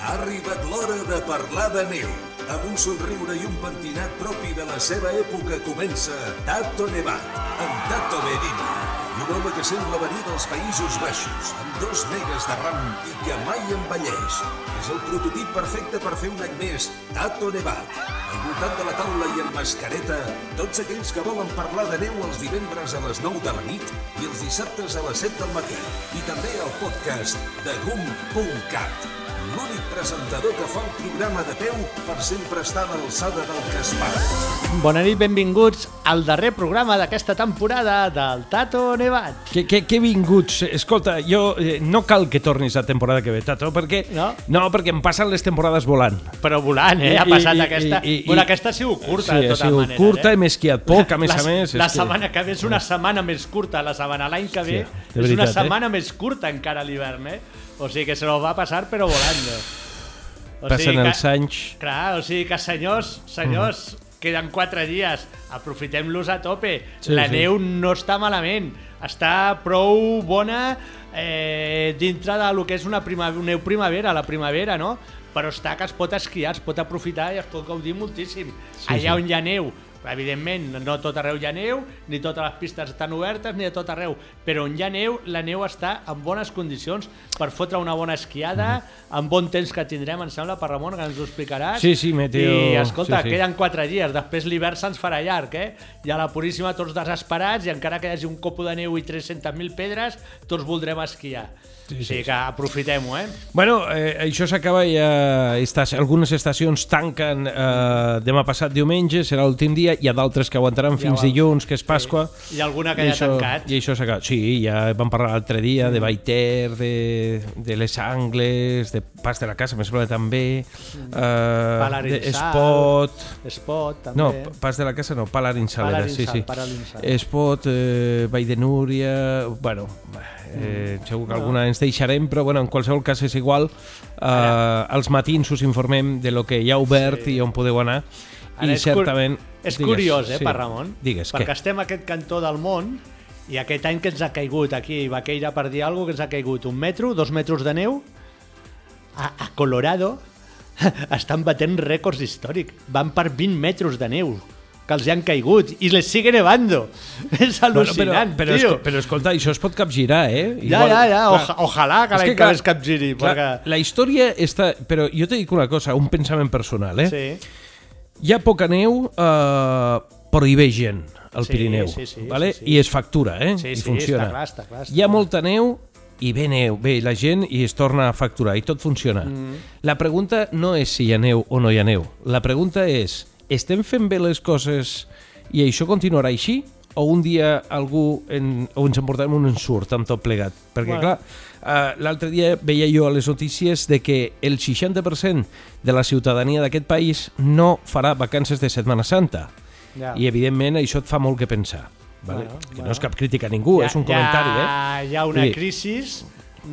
Ha arribat l'hora de parlar de neu. Amb un somriure i un pentinat propi de la seva època comença Tato Nevat, amb Tato Berini. Un home que sembla venir dels Països Baixos, amb dos megas de ram i que mai envelleix. És el prototip perfecte per fer un any més, Tato Nevat. Al voltant de la taula i amb mascareta, tots aquells que volen parlar de neu els divendres a les 9 de la nit i els dissabtes a les 7 del matí. I també al podcast de GUM.cat l'únic presentador que fa el programa de peu per sempre estar a l'alçada del que es para. Bona nit, benvinguts al darrer programa d'aquesta temporada del Tato Nevat. Que, que, que vinguts. Escolta, jo eh, no cal que tornis la temporada que ve, Tato, perquè, No? no, perquè em passen les temporades volant. Però volant, eh? Ha passat i- aquesta... i- i- bueno, aquesta ha sigut curta, sí, de ha tota sigut manera. curta, eh? hem esquiat poc, a més la, a més. La és que- setmana que ve és una setmana més curta, la setmana l'any que ve Sí, és una eh? setmana més curta encara a l'hivern, eh? O sigui que se lo va passar però volando. O Passen que- els anys... Clar, o sigui que senyors, senyors, queden quatre dies, aprofitem-los a tope. Sí, la sí. neu no està malament, està prou bona eh, dintre de lo que és una prima, neu primavera, la primavera, no? Però està que es pot esquiar, es pot aprofitar i es pot gaudir moltíssim. Sí, Allà sí. on hi ha neu, evidentment, no tot arreu hi ha neu, ni totes les pistes estan obertes, ni de tot arreu, però on hi ha neu, la neu està en bones condicions per fotre una bona esquiada, amb bon temps que tindrem, em sembla, per Ramon, que ens ho explicaràs. Sí, sí, meteo- I, escolta, sí, sí. queden quatre dies, després l'hivern se'ns farà llarg, eh? I a la Puríssima tots desesperats, i encara que hi hagi un copo de neu i 300.000 pedres, tots voldrem esquiar. Sí, sí, o sigui que aprofitem-ho, eh? Bueno, eh, això s'acaba ja... Estas, algunes estacions tanquen eh, demà passat diumenge, serà l'últim dia, hi ha d'altres que aguantaran fins va. dilluns, que és Pasqua. Hi ha alguna que ja ha tancat. I això s'acaba. Sí, ja vam parlar l'altre dia de Baiter, de, de les Angles, de Pas de la Casa, me sembla també, eh, de Palarinsal. Spot... Espot, també. No, Pas de la Casa no, Palarinsal era, sí, Palarinsal, sí. Palarinsal. Spot, eh, Vall de Núria... Bueno, eh, segur que alguna ens deixarem, però bueno, en qualsevol cas és igual. Eh, als matins us informem de lo que hi ha obert Sí. i on podeu anar. Ara I és cur- certament... És digues, curiós, eh, sí. per Ramon? Digues, Perquè què? estem a aquest cantó del món i aquest any que ens ha caigut aquí, va caire per dir alguna cosa, que ens ha caigut un metro, dos metres de neu, a, a Colorado estan batent rècords històrics. Van per 20 metres de neu que els hi han caigut i les sigue nevando. És Bueno, al·lucinant, però, però, tio. esco- però escolta, això es pot capgirar, eh? Ja, ja, ja, oja, ojalà que l'any que, clar, es capgiri. Clar, Perquè... La història està... Però jo te dic una cosa, un pensament personal, eh? Sí, Hi ha poca neu, eh, però hi ve gent al Sí, Pirineu, sí, sí, vale? sí, sí. i es factura, eh? sí, I sí funciona. està clar, està clar. Està Hi ha clar. molta neu i ve neu, ve la gent i es torna a facturar i tot funciona. Mm. La pregunta no és si hi ha neu o no hi ha neu. La pregunta és, estem fent bé les coses i això continuarà així? O un dia algú en, o ens emportarem un ensurt amb tot plegat? Perquè, Bueno. clar, Uh, L'altre dia veia jo a les notícies de que el 60% de la ciutadania d'aquest país no farà vacances de Setmana Santa. Ja. I, evidentment, això et fa molt que pensar. Vale? Bueno, que bueno. no és cap crítica a ningú, és un comentari, eh? Hi ha una crisi,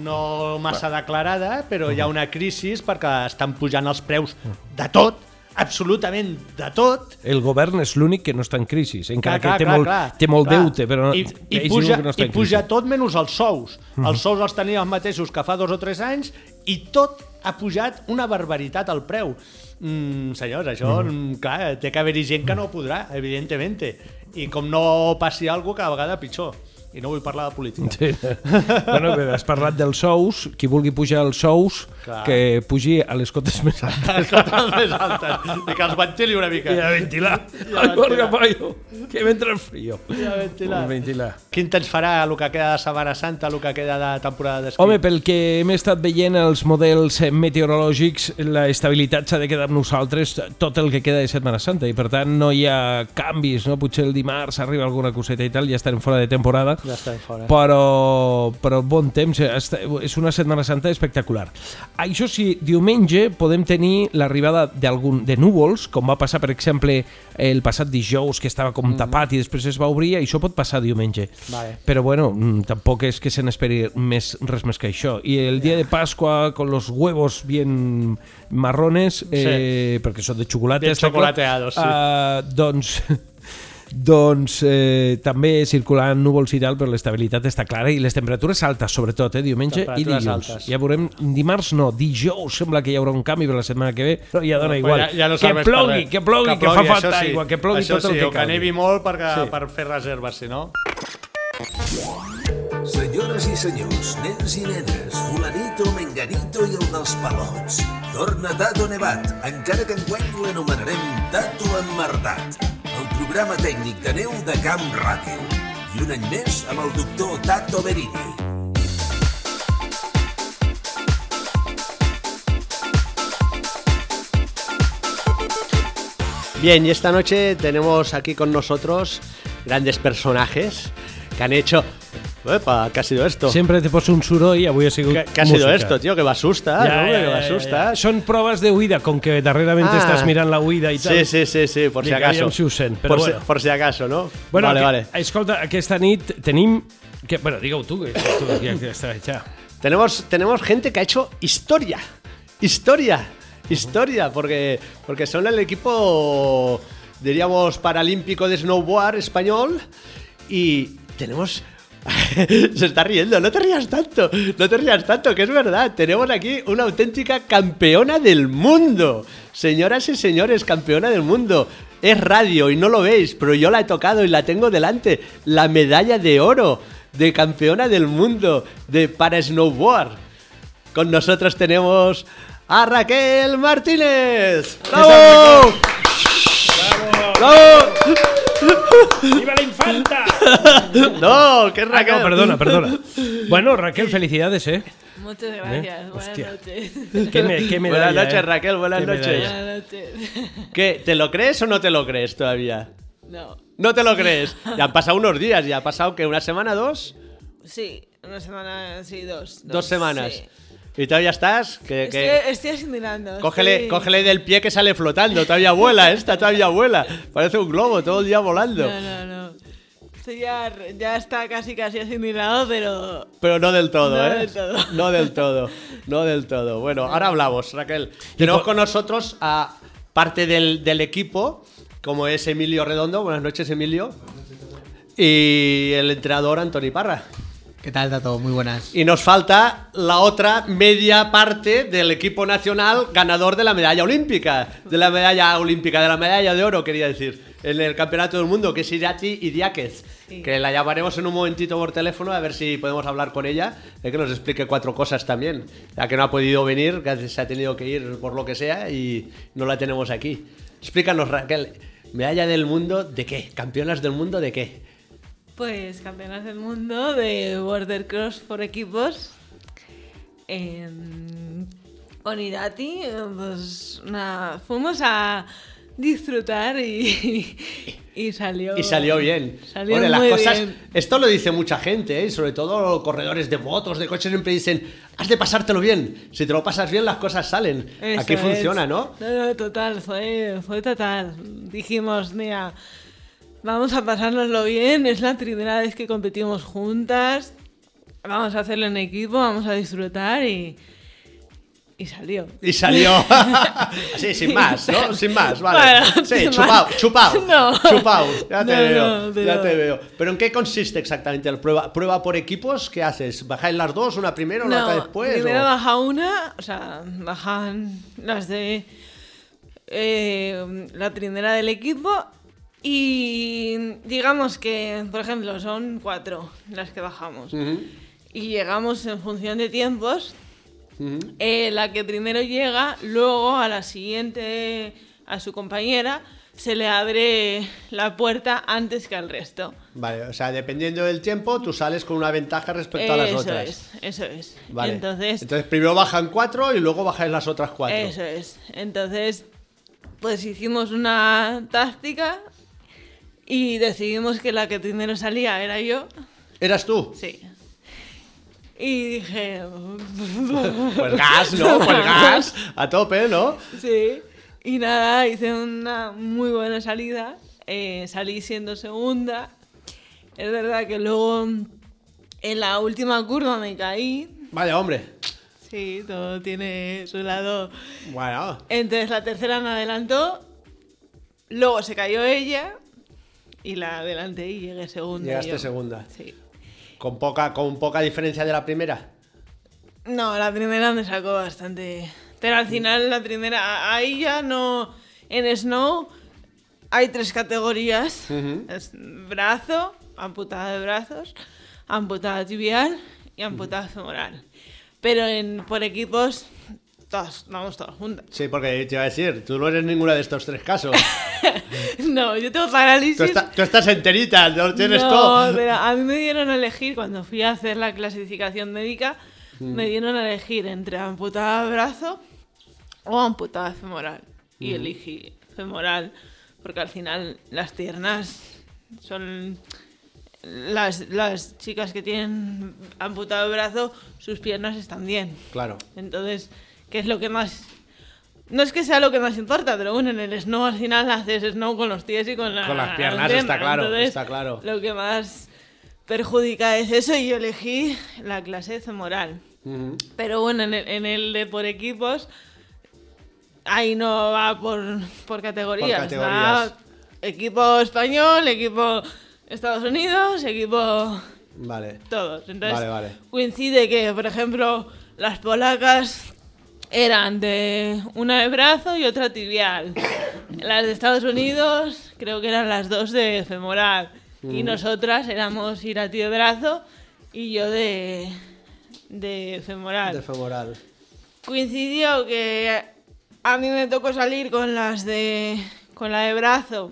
no massa declarada, però hi ha una crisi perquè estan pujant els preus de tot, absolutament de tot. El govern és l'únic que no està en crisi, encara Clar, que té clar, molt, clar, té molt clar. deute, però no, I, i, puja, no està i en puja crisi. tot menys els sous. Els sous els tenia els mateixos que fa dos o tres anys i tot ha pujat una barbaritat al preu. Mm, senyors, això, mm. clar, té que haver-hi gent que no podrà, evidentment. I com no passi alguna cosa, cada vegada pitjor. I no vull parlar de política. Sí. bueno, bé, has parlat dels sous, qui vulgui pujar els sous, Clar. que pugi a les cotes més altes. Les cotes més altes. I que els ventili una mica. I a ventilar. I a ventilar. Jorge Payo, que me entra el frío. I a ventilar. A ventilar. Quin temps farà el que queda de Setmana Santa, el que queda de temporada d'esquí? Home, pel que hem estat veient els models meteorològics, la estabilitat s'ha de quedar amb nosaltres tot el que queda de Setmana Santa i per tant no hi ha canvis, no? Potser el dimarts arriba alguna coseta i tal, ja estarem fora de temporada, Ja estem fora. però, però bon temps, eh, és una Setmana Santa espectacular. Això sí, diumenge podem tenir l'arribada d'algun de núvols, com va passar, per exemple, el passat dijous, que estava com tapat i després es va obrir, i això pot passar diumenge. Vale. Però bueno, mm, tampoc és que se n'esperi més, res més que això. I el dia de Pasqua, con los huevos bien marrones, eh, perquè són de xocolata, clar, chocolateados, sí. eh, doncs Doncs eh, també circulant núvols i tal, però l'estabilitat està clara i les temperatures altes, sobretot, eh, diumenge i dilluns. altes. Ja veurem, dimarts no, dijous sembla que hi haurà un canvi per la setmana que ve, però ja dona igual. Ja, ja no que serveix per plogui, que plogui, que, fa plogui, falta sí. aigua, que plogui això tot el sí, que o que calgui. nevi molt per, Sí. per fer reserves, si no... Senyores i senyors, nens i nenes, fulanito, menganito i el dels palots. Torna Tato Nevat, encara que enguany l'anomenarem Tato Emmerdat. Programa tècnic de neu de Camp Ràdio. I un any més amb Tato Berini. Bien, y esta noche tenemos aquí con nosotros grandes personajes que han hecho... Epa, ¿qué ha sido esto? Sempre te poso un soroll i avui ha sigut ¿Qué, qué ha sido esto, tío? Que me asusta, Ja, ¿no? ja, que me ja, ja. Són proves de huida, com que darrerament Ah. estàs mirant la huida i tal. Sí, sí, sí, sí, por si Dic, acaso. aviam si ho sent, però por, bueno. si, por si acaso, ¿no? Bueno, vale, que, vale. Escolta, aquesta nit tenim... Que, bueno, digue-ho tu, que, tu que ja. Tenemos, tenemos gente que ha hecho historia. Historia. Historia. Porque, porque son el equipo, diríamos, paralímpico de snowboard español. Y tenemos. Se está riendo, no te rías tanto, no te rías tanto, que es verdad. Tenemos aquí una auténtica campeona del mundo. Señoras y señores, campeona del mundo. Es radio y no lo veis, pero yo la he tocado y la tengo delante. La medalla de oro de campeona del mundo de para snowboard. Con nosotros tenemos a Raquel Martínez. ¡Bravo! ¡Bravo! ¡Viva la infanta! No, que es Ah, Raquel. no, perdona, perdona. Bueno, Raquel, felicidades, ¿eh? Muchas gracias. ¿Eh? Buenas Hostia. noches. Qué, me, qué medalla, Buenas noches, ¿eh? Raquel, buenas Qué noches. Buenas noches. ¿Qué? ¿Te lo crees o no te lo crees todavía? No. No te lo crees. Ya han pasado unos días, ya ha pasado que una semana, dos, Sí, una semana, sí, dos. dos semanas. sí. Y todavía estás. Que, que- Estoy, estoy asimilando. Cógele, estoy- cógele del pie que sale flotando, todavía vuela, esta todavía vuela. Parece un globo todo el día volando. No, no, no. Estoy ya, ya está casi, casi asimilado, pero. Pero no del todo, No ¿eh? del todo. No del todo, no del todo. Bueno, ahora hablamos, Raquel. Tenemos con nosotros a parte del, del equipo, como es Emilio Redondo. Buenas noches, Emilio. Y el entrenador Antoni Parra. ¿Qué tal, Tato? Muy buenas. Y nos falta la otra media parte del equipo nacional ganador de la medalla olímpica. De la medalla olímpica, de la medalla de oro, quería decir. En el campeonato del mundo, que es Irati Idiáquez. Que la llamaremos en un momentito por teléfono a ver si podemos hablar con ella. eh, que nos explique cuatro cosas también. Ya que no ha podido venir, que se ha tenido que ir por lo que sea y no la tenemos aquí. Explícanos, Raquel. ¿Medalla del mundo de qué? ¿Campeonas del mundo de qué? Pues campeonas del mundo de Border Cross por equipos. En- con Irati, eh, pues nada, fuimos a disfrutar y, y salió. Y salió bien. Salió Hombre, las muy cosas, bien. Esto lo dice mucha gente, ¿eh? Sobre todo corredores de motos, de coches, siempre dicen, has de pasártelo bien. Si te lo pasas bien, las cosas salen. Eso Aquí es. funciona, ¿no? No, no, total, fue, fue total. Dijimos, mira, vamos a pasárnoslo bien, es la primera vez que competimos juntas, vamos a hacerlo en equipo, vamos a disfrutar y, y salió. Y salió así, sin más, ¿no? Sin más, vale. Bueno, sí, chupao, más. chupao. No. Chupao, ya te No, veo. no, pero- Ya te veo. Pero ¿en qué consiste exactamente la prueba? ¿Prueba por equipos? ¿Qué haces? ¿Bajáis las dos, una primero, la otra después? primero o- baja una, o sea, bajan las de eh, la trinera del equipo y digamos que, por ejemplo, son cuatro las que bajamos. Y llegamos en función de tiempos. eh, la que primero llega, luego a la siguiente, a su compañera, se le abre la puerta antes que al resto. Vale, o sea, dependiendo del tiempo, tú sales con una ventaja respecto a las eso otras. es, eso es. Vale. Entonces, primero bajan cuatro y luego bajáis las otras cuatro. Eso es. Entonces, pues hicimos una táctica y decidimos que la que primero salía era yo. ¿Eras tú? Sí. Y dije. Pues gas, ¿no? Pues gas. A tope, ¿no? Sí. Y nada, hice una muy buena salida. eh, salí siendo segunda. Es verdad que luego en la última curva me caí. Vaya, hombre. Sí, todo tiene su lado. Bueno. Entonces la tercera me adelantó, luego se cayó ella y la adelanté y llegué segunda. Llegaste yo. segunda. Sí. Con poca, con poca diferencia de la primera. No, la primera me sacó bastante. Pero al final, la primera, ahí ya no. En Snow hay tres categorías: Es brazo, amputada de brazos, amputada tibial y amputada femoral. Pero en, por equipos, todas, vamos todas juntas. Sí, porque te iba a decir, tú no eres ninguna de estos tres casos. No, yo tengo parálisis. Tú, está- tú estás enterita, no tienes no, todo. pero a mí me dieron a elegir, cuando fui a hacer la clasificación médica, Mm. me dieron a elegir entre amputada brazo o amputada femoral. Y elegí femoral, porque al final las piernas son... Las, las chicas que tienen amputado el brazo, sus piernas están bien. Claro. Entonces, ¿qué es lo que más...? No es que sea lo que más importa, pero bueno, en el snow al final haces snow con los pies y con, la- Con las piernas, está claro, Entonces, está claro. Lo que más perjudica es eso y yo elegí la clase femoral. Ujú. Pero bueno, en el, en el de por equipos, ahí no va por, por categorías. Por categorías. Va equipo español, equipo Estados Unidos, equipo Vale. todos. Entonces Vale, vale. coincide que, por ejemplo, las polacas eran de una de brazo y otra tibial. Las de Estados Unidos creo que eran las dos de femoral. Y nosotras éramos Irati de brazo y yo de, de femoral. De femoral. Coincidió que a mí me tocó salir con las de con la de brazo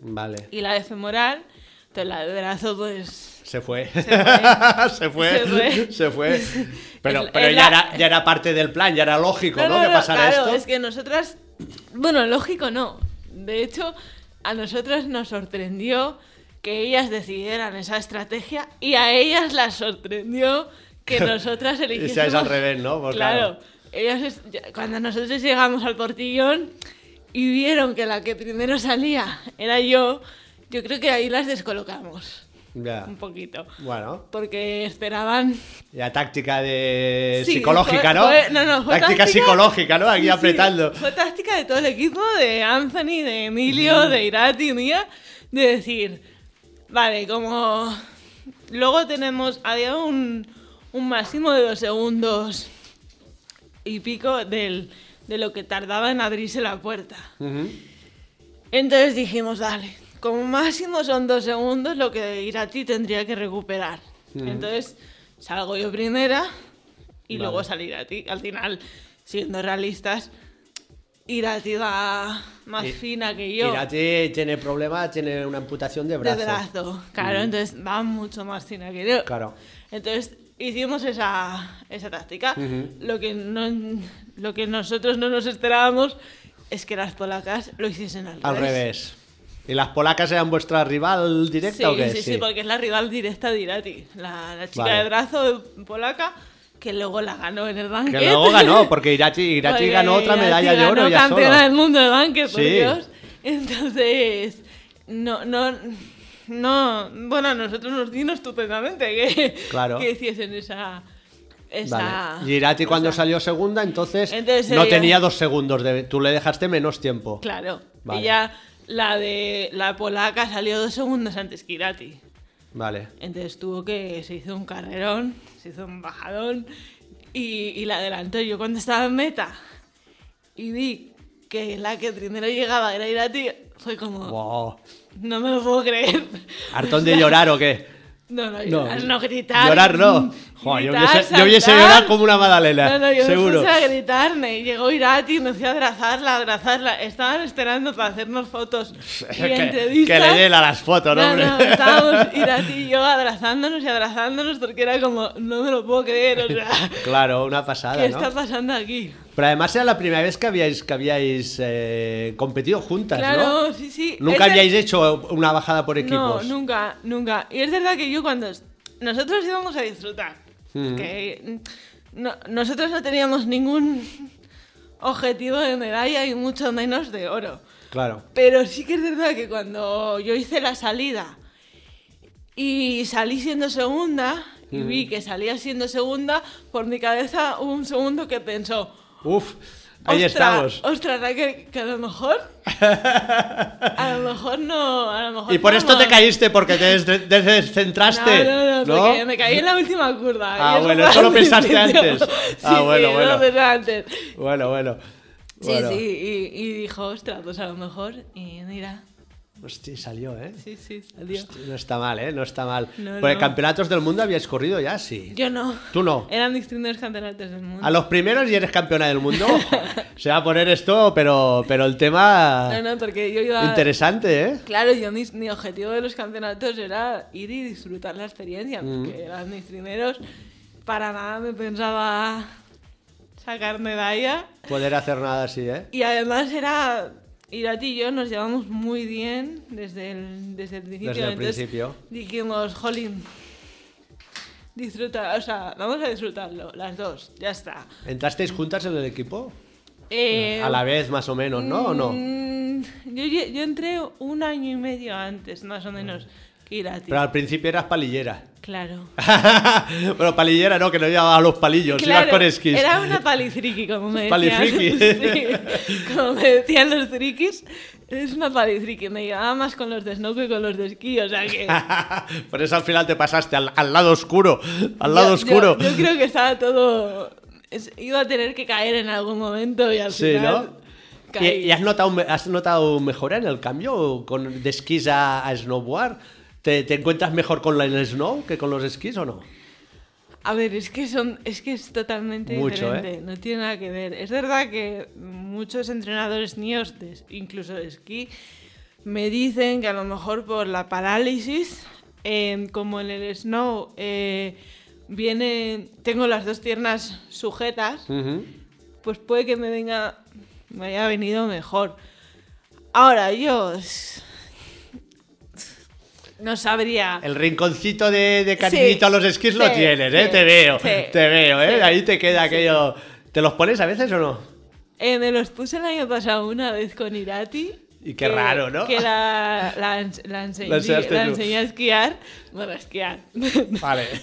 Vale. y la de femoral. Entonces la de brazo pues Se fue. fue. Se fue. Se fue. Se fue. Pero, Es- pero es ya, la- era, ya era parte del plan, ya era lógico, ¿no? que pasara claro, esto. es que nosotras, bueno, lógico no. De hecho, a nosotras nos sorprendió que ellas decidieran esa estrategia y a ellas las sorprendió que nosotras eligiésemos. seáis al revés, ¿no? Pues claro. claro. Ellas es- cuando nosotros llegamos al portillón y vieron que la que primero salía era yo, yo creo que ahí las descolocamos Ya. un poquito. Bueno, Porque esperaban ya táctica de Sí, psicológica, fue- ¿no? fue- no, no, fue táctica, táctica- psicológica, ¿no? Aquí Sí, sí, apretando. Fue táctica de todo el equipo, de Anthony, de Emilio, de Irati, mía, de decir, vale, como luego tenemos, había un, un máximo de dos segundos y pico del, de lo que tardaba en abrirse la puerta. Entonces dijimos, dale, como máximo son dos segundos lo que Irati tendría que recuperar. Entonces salgo yo primera y luego sale Irati. Al final, siendo realistas, Irati va más I- fina que yo. Irati tiene problemas, tiene una amputación de de brazo. brazo, claro, entonces va mucho más fina que yo. Claro. Entonces hicimos esa, esa táctica. lo, que no, lo que nosotros no nos esperábamos es que las polacas lo hiciesen al, Al revés. ¿Y las polacas eran vuestra rival directa Sí, o qué? sí, sí, porque es la rival directa de Irati. La, la chica Vale. de brazo polaca que luego la ganó en el banquet. Que luego ganó, porque Irati, Irati Porque ganó otra medalla de oro ganó ya campeona del mundo de banquet, por Sí. Dios. Entonces, no, no, no, bueno, a nosotros nos vino estupendamente que, Claro. que hiciesen esa, esa Vale. Y Irati cuando esa- salió segunda, entonces, Entonces no ella- tenía dos segundos. De... Tú le dejaste menos tiempo. Claro, Vale. ella, la de la polaca salió dos segundos antes que Irati. Vale. Entonces tuvo que, se hizo un carrerón, se hizo un bajadón y, y la adelantó. Yo cuando estaba en meta y vi que la que primero llegaba era Irati, fue como, Wow. no me lo puedo creer. ¿Hartón de llorar o qué? No, no, llorar, no, gritar. Mm, Llorar no. Joder, yo Gritar, hubiese, yo hubiese llorado como una magdalena. No, no, yo seguro. me puse a gritarme. Llegó Irati, me fui a abrazarla, abrazarla. Estaban esperando para hacernos fotos y que, que le den a las fotos, ¿no? No, hombre? no, estábamos Irati y yo abrazándonos y abrazándonos porque era como, no me lo puedo creer, o sea, Claro, una pasada, ¿qué ¿no? está pasando aquí? Pero además era la primera vez que habíais, que habíais eh, competido juntas, Claro, ¿no? sí, sí. Nunca Es habíais hecho una bajada por No, equipos. nunca, nunca. Y es verdad que yo cuando nosotros íbamos a disfrutar, Mm. que mm, no- nosotros no teníamos ningún objetivo de medalla y mucho menos de oro. Claro. Pero sí que es verdad que cuando yo hice la salida y salí siendo segunda y vi que salía siendo segunda, por mi cabeza hubo un segundo que pensó, Uf. Ahí Ostra- estamos. Ostras, que a lo mejor. A lo mejor no. A lo mejor Y por esto te caíste, porque te des- descentraste. No, no, no, porque me caí en la última curva. Ah, eso bueno, eso lo pensaste antes. Sí, Ah, bueno, sí, bueno. lo pensé antes. Bueno, bueno. Sí, sí, y, y dijo, ostras, pues a lo mejor. Y mira, Hostia, salió, ¿eh? sí, sí, salió. No está mal, ¿eh? No está mal. No, Porque no. campeonatos del mundo habías corrido ya, sí. Yo no. Tú no. Eran mis primeros campeonatos del mundo. A los primeros y eres campeona del mundo. Se va a poner esto, pero, pero el tema No, no, porque yo iba. interesante, ¿eh? Claro, yo mi, mi objetivo de los campeonatos era ir y disfrutar la experiencia, Mm. porque eran mis primeros. Para nada me pensaba sacar medalla. Poder hacer nada así, ¿eh? Y además era. Irati y yo nos llevamos muy bien desde el, desde el principio. Desde el Entonces principio. Dijimos, jolín, disfruta, o sea, vamos a disfrutarlo, las dos, ya está. ¿Entrasteis juntas en el equipo? Eh, A la vez, más o menos, ¿no? ¿O no? mm, Yo, yo entré un año y medio antes, más o menos, que Irati. Pero al principio eras palillera. Claro. bueno, palillera no, que no llevaba los palillos, ibas Claro, con esquís. Era una palifriki, como me decían. Sí, como me decían los frikis, es una palifriki. Me llevaba más con los de snow que con los de esquí, o sea que... Por eso al final te pasaste al, al lado oscuro. Al lado yo- oscuro. Yo, yo creo que estaba todo... es- iba a tener que caer en algún momento y al Sí, final... ¿no? caí. ¿Y, y has, notado, has notado mejora en el cambio con, de esquís a, a snowboard? ¿Te, te encuentras mejor con el snow que con los esquís o no? A ver, es que son, es que es totalmente Mucho, ¿eh? diferente, no tiene nada que ver. Es verdad que muchos entrenadores míos, incluso de esquí, me dicen que a lo mejor por la parálisis, eh, como en el snow, eh, viene, tengo las dos piernas sujetas, pues puede que me venga, me haya venido mejor. Ahora yo no sabría. El rinconcito de, de cariñito Sí, a los esquís lo sí, tienes, ¿eh? sí, te veo, te veo, ¿eh? Ahí te queda aquello... ¿Te los pones a veces o no? Eh, me los puse el año pasado una vez con Irati. Y qué raro, ¿no? Que la, la, la enseñé, La enseñé a esquiar. Bueno, a esquiar. Vale.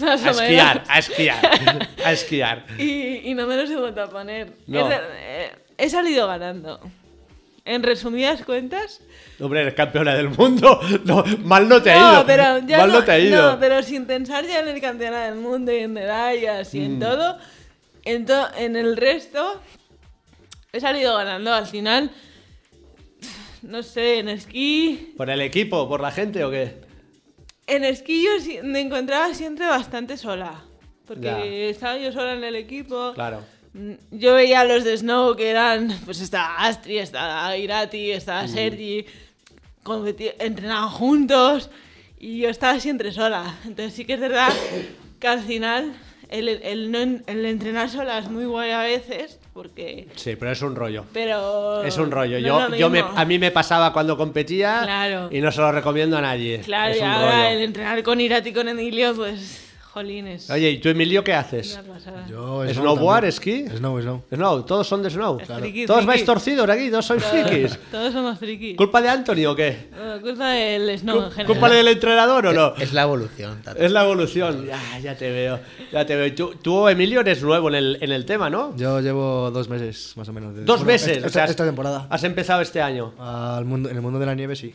Más a o esquiar, menos. a esquiar, a esquiar. Y, y no me los he vuelto a poner. No. Eh, he salido ganando. En resumidas cuentas. Hombre, eres campeona del mundo. No, mal no te ha ido. pero ya mal no, no, te ha ido. no, pero sin pensar ya en el campeonato del mundo y en medallas y Mm. en todo. En, to- en el resto he salido ganando. Al final, no sé, en esquí. ¿Por el equipo? ¿Por la gente o qué? En esquí yo me encontraba siempre bastante sola. Porque Ya. estaba yo sola en el equipo. Claro. Mm, Yo veía a los de Snow que eran, pues estaba Astri, estaba Irati, estaba Mm. Sergi, entrenaban juntos y yo estaba siempre sola. Entonces sí que es verdad que al final el, el no en- el entrenar sola es muy guay a veces, porque... Sí, pero es un rollo. Pero... Es un rollo. no yo, yo me, a mí me pasaba cuando competía Claro. y no se lo recomiendo a nadie. Claro, es y un ahora rollo. el entrenar con Irati y con Emilio, pues... Jolines. Oye, ¿y tú, Emilio, qué haces? Yo, ¿Snowboard, también. esquí? Snow, snow. Snow, todos son de snow. Claro. Friki, Todos friki. vais torcidos aquí, todos sois frikis. Todos somos frikis. ¿Culpa de Anthony o qué? No, culpa del Snow en general. ¿Culpa del entrenador o no? Es la evolución, Tato. Es la evolución. Ya, ya te veo. Ya te veo. Tú, tú, Emilio, eres nuevo en el, en el tema, ¿no? Yo llevo dos meses, más o menos. de- Dos bueno, meses. Esta, o sea, has- esta temporada. Has empezado este año. Al mundo, en el mundo de la nieve, sí.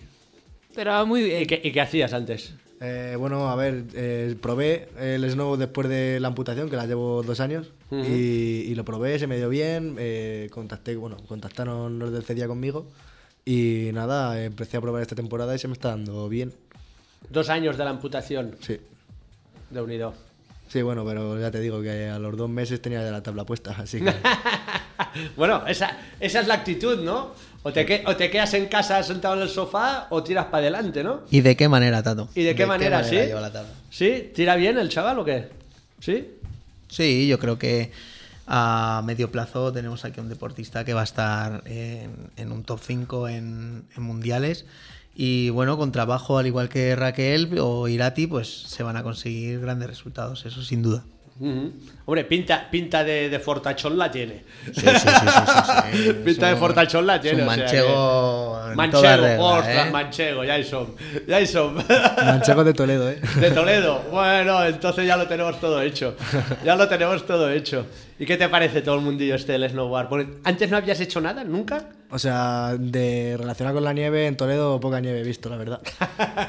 Pero va muy bien. ¿Y qué, y qué hacías antes? Eh, bueno, a ver, eh, probé el snow después de la amputación, que la llevo dos años, y, y lo probé, se me dio bien, eh, contacté, bueno, contactaron los del CEDIA conmigo, y nada, empecé a probar esta temporada y se me está dando bien. Dos años de la amputación Sí, de unido. sí, bueno, pero ya te digo que a los dos meses tenía ya la tabla puesta, así que... Bueno, esa, esa es la actitud, ¿no? O te, que- o te quedas en casa sentado en el sofá o tiras para adelante, ¿no? ¿Y de qué manera, Tato? ¿Y de qué manera, sí? lleva la tabla? ¿Sí? ¿Tira bien el chaval o qué? ¿Sí? Sí, yo creo que a medio plazo tenemos aquí un deportista que va a estar en, en un top 5 en, en mundiales. Y bueno, con trabajo, al igual que Raquel o Irati, pues se van a conseguir grandes resultados, eso sin duda. Hombre, pinta, pinta de, de fortachón la tiene. Sí, sí, sí, sí, sí, sí. Pinta de un- fortachón la es tiene. un o sea manchego que- en Manchego, toda regla, ostras, ¿eh? manchego, ya hay son. Ya hay son. Manchego de Toledo, ¿eh? De Toledo. Bueno, entonces ya lo tenemos todo hecho. Ya lo tenemos todo hecho. ¿Y qué te parece todo el mundillo este del snowboard? Porque antes no habías hecho nada, nunca. O sea, de relacionar con la nieve, en Toledo poca nieve he visto, la verdad.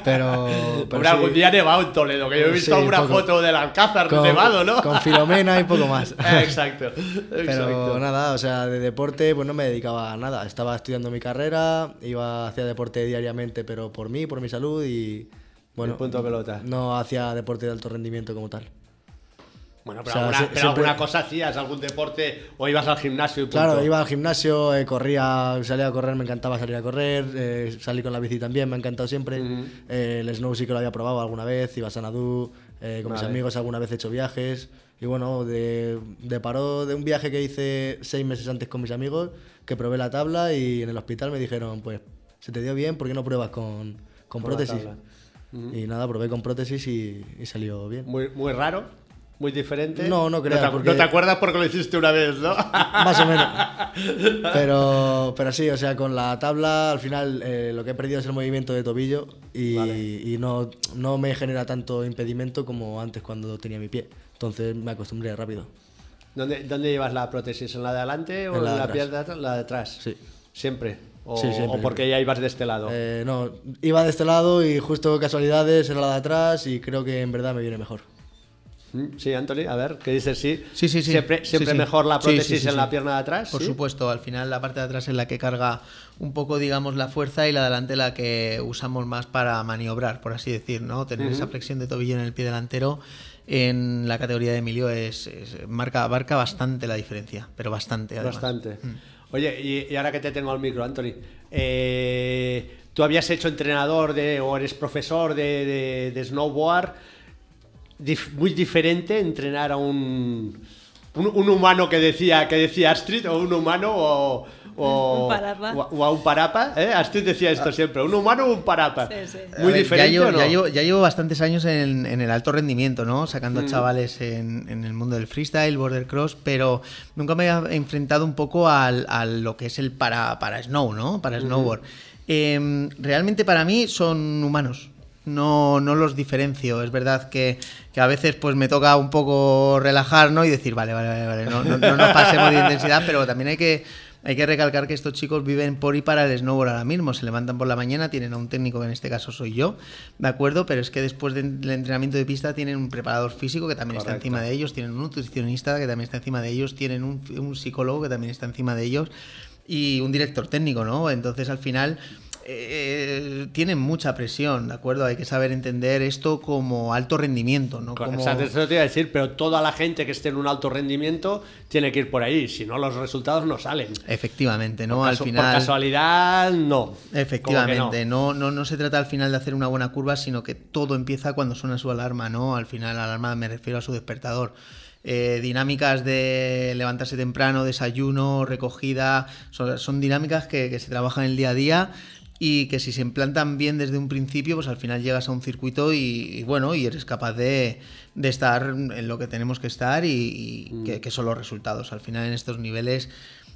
Pero. pero Hombre, sí, algún día nevado en Toledo, que yo he visto Sí, poco. foto del Alcázar con, nevado, ¿no? Con Filomena y poco más. Eh, exacto. Pero exacto. nada, o sea, de deporte pues no me dedicaba a nada. Estaba estudiando mi carrera, iba hacía deporte diariamente, pero por mí, por mi salud y bueno, punto pelota. no hacía deporte de alto rendimiento como tal. Bueno, O pero, sea, alguna, sie- pero siempre- alguna cosa hacías, algún deporte, o ibas al gimnasio y punto. Claro, iba al gimnasio, eh, corría, salía a correr, me encantaba salir a correr, eh, salí con la bici también, me ha encantado siempre. Eh, el snow sí que lo había probado alguna vez, iba a Sanadú, eh, con mis Vale. amigos alguna vez he hecho viajes. Y bueno, de, de paró de un viaje que hice seis meses antes con mis amigos, que probé la tabla y en el hospital me dijeron, pues, se te dio bien, ¿por qué no pruebas con, con prótesis? tabla. Y nada, probé con prótesis y, y salió bien. Muy, muy raro, muy diferente. No, no creas, te, porque- no te acuerdas porque lo hiciste una vez, ¿no? Más o menos. Pero, pero sí, o sea, con la tabla al final eh, lo que he perdido es el movimiento de tobillo y, y no, no me genera tanto impedimento como antes cuando tenía mi pie. Entonces me acostumbré rápido. ¿Dónde, ¿Dónde llevas la prótesis? ¿En la de adelante o En la la, de atrás. pierna? La de atrás. Sí. ¿Siempre? ¿O, Sí, siempre, o porque siempre. ya ibas de este lado? Eh, no, iba de este lado y justo casualidades era la de atrás y creo que en verdad me viene mejor. Sí, Anthony, a ver, ¿qué dices? Sí, Sí, sí, sí. Siempre, Sí, siempre sí. mejor la prótesis sí, en la pierna de atrás. Por supuesto, al final la parte de atrás es la que carga un poco, digamos, la fuerza y la de delante la que usamos más para maniobrar, por así decir, ¿no? Tener esa flexión de tobillo en el pie delantero en la categoría de Emilio es, es- marca, abarca bastante la diferencia, pero bastante, además. Bastante. Mm. Oye, y, y ahora que te tengo al micro, Anthony, eh, ¿tú habías hecho entrenador de, o eres profesor de, de- de snowboard? Dif- muy diferente entrenar a un, un, un humano que decía, que decía Astrid, o un humano o, o, Un parapa. o a- o a un parapa. ¿eh? Astrid decía esto siempre, un humano o un parapa. Sí, sí. A Muy ver, diferente. Ya llevo, ¿o no? ya llevo- ya llevo bastantes años en, en el alto rendimiento, ¿no? Sacando Mm. chavales en, en el mundo del freestyle, border cross, pero nunca me he enfrentado un poco al, a lo que es el para, para snow, ¿no? Para snowboard. Em, realmente para mí son humanos. No, no los diferencio. Es verdad que, que a veces pues me toca un poco relajar, ¿no? Y decir, vale, vale, vale, vale, no, no, no nos pasemos de intensidad, pero también hay que, hay que recalcar que estos chicos viven por y para el snowboard ahora mismo. Se levantan por la mañana, tienen a un técnico, que en este caso soy yo, ¿de acuerdo? Pero es que después del entrenamiento de pista tienen un preparador físico que también está encima de ellos, tienen un nutricionista que también está encima de ellos, tienen un, un psicólogo que también está encima de ellos y un director técnico, ¿no? Entonces al final eh, tienen mucha presión, ¿de acuerdo? Hay que saber entender esto como alto rendimiento, ¿no? Como... o sea, eso te iba a decir, pero toda la gente que esté en un alto rendimiento tiene que ir por ahí, si no los resultados no salen. Efectivamente, ¿no? Por, al final... por casualidad, no. Efectivamente, no. No, no, se trata al final de hacer una buena curva, sino que todo empieza cuando suena su alarma, ¿no? Al final, alarma me refiero a su despertador. Eh, dinámicas de levantarse temprano, desayuno, recogida, son, son dinámicas que, que se trabajan el día a día y que si se implantan bien desde un principio, pues al final llegas a un circuito y, y bueno, y eres capaz de, de estar en lo que tenemos que estar y, y Mm. que, que son los resultados. Al final en estos niveles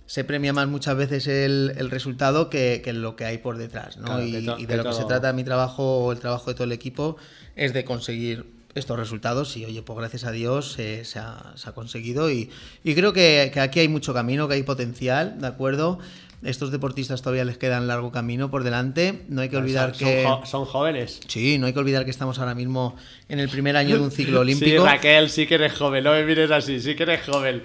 se premia más muchas veces el, el resultado que, que lo que hay por detrás, ¿no? Claro, y, y de lo que se trata mi trabajo o el trabajo de todo el equipo es de conseguir estos resultados y oye, pues gracias a Dios eh, se, ha, se ha conseguido y, y creo que, que aquí hay mucho camino, que hay potencial, ¿de acuerdo? Estos deportistas todavía les quedan largo camino por delante, no hay que olvidar son, que... son jo- son jóvenes. Sí, no hay que olvidar que estamos ahora mismo en el primer año de un ciclo Sí, olímpico. Raquel, sí que eres joven, no me mires así, sí que eres joven.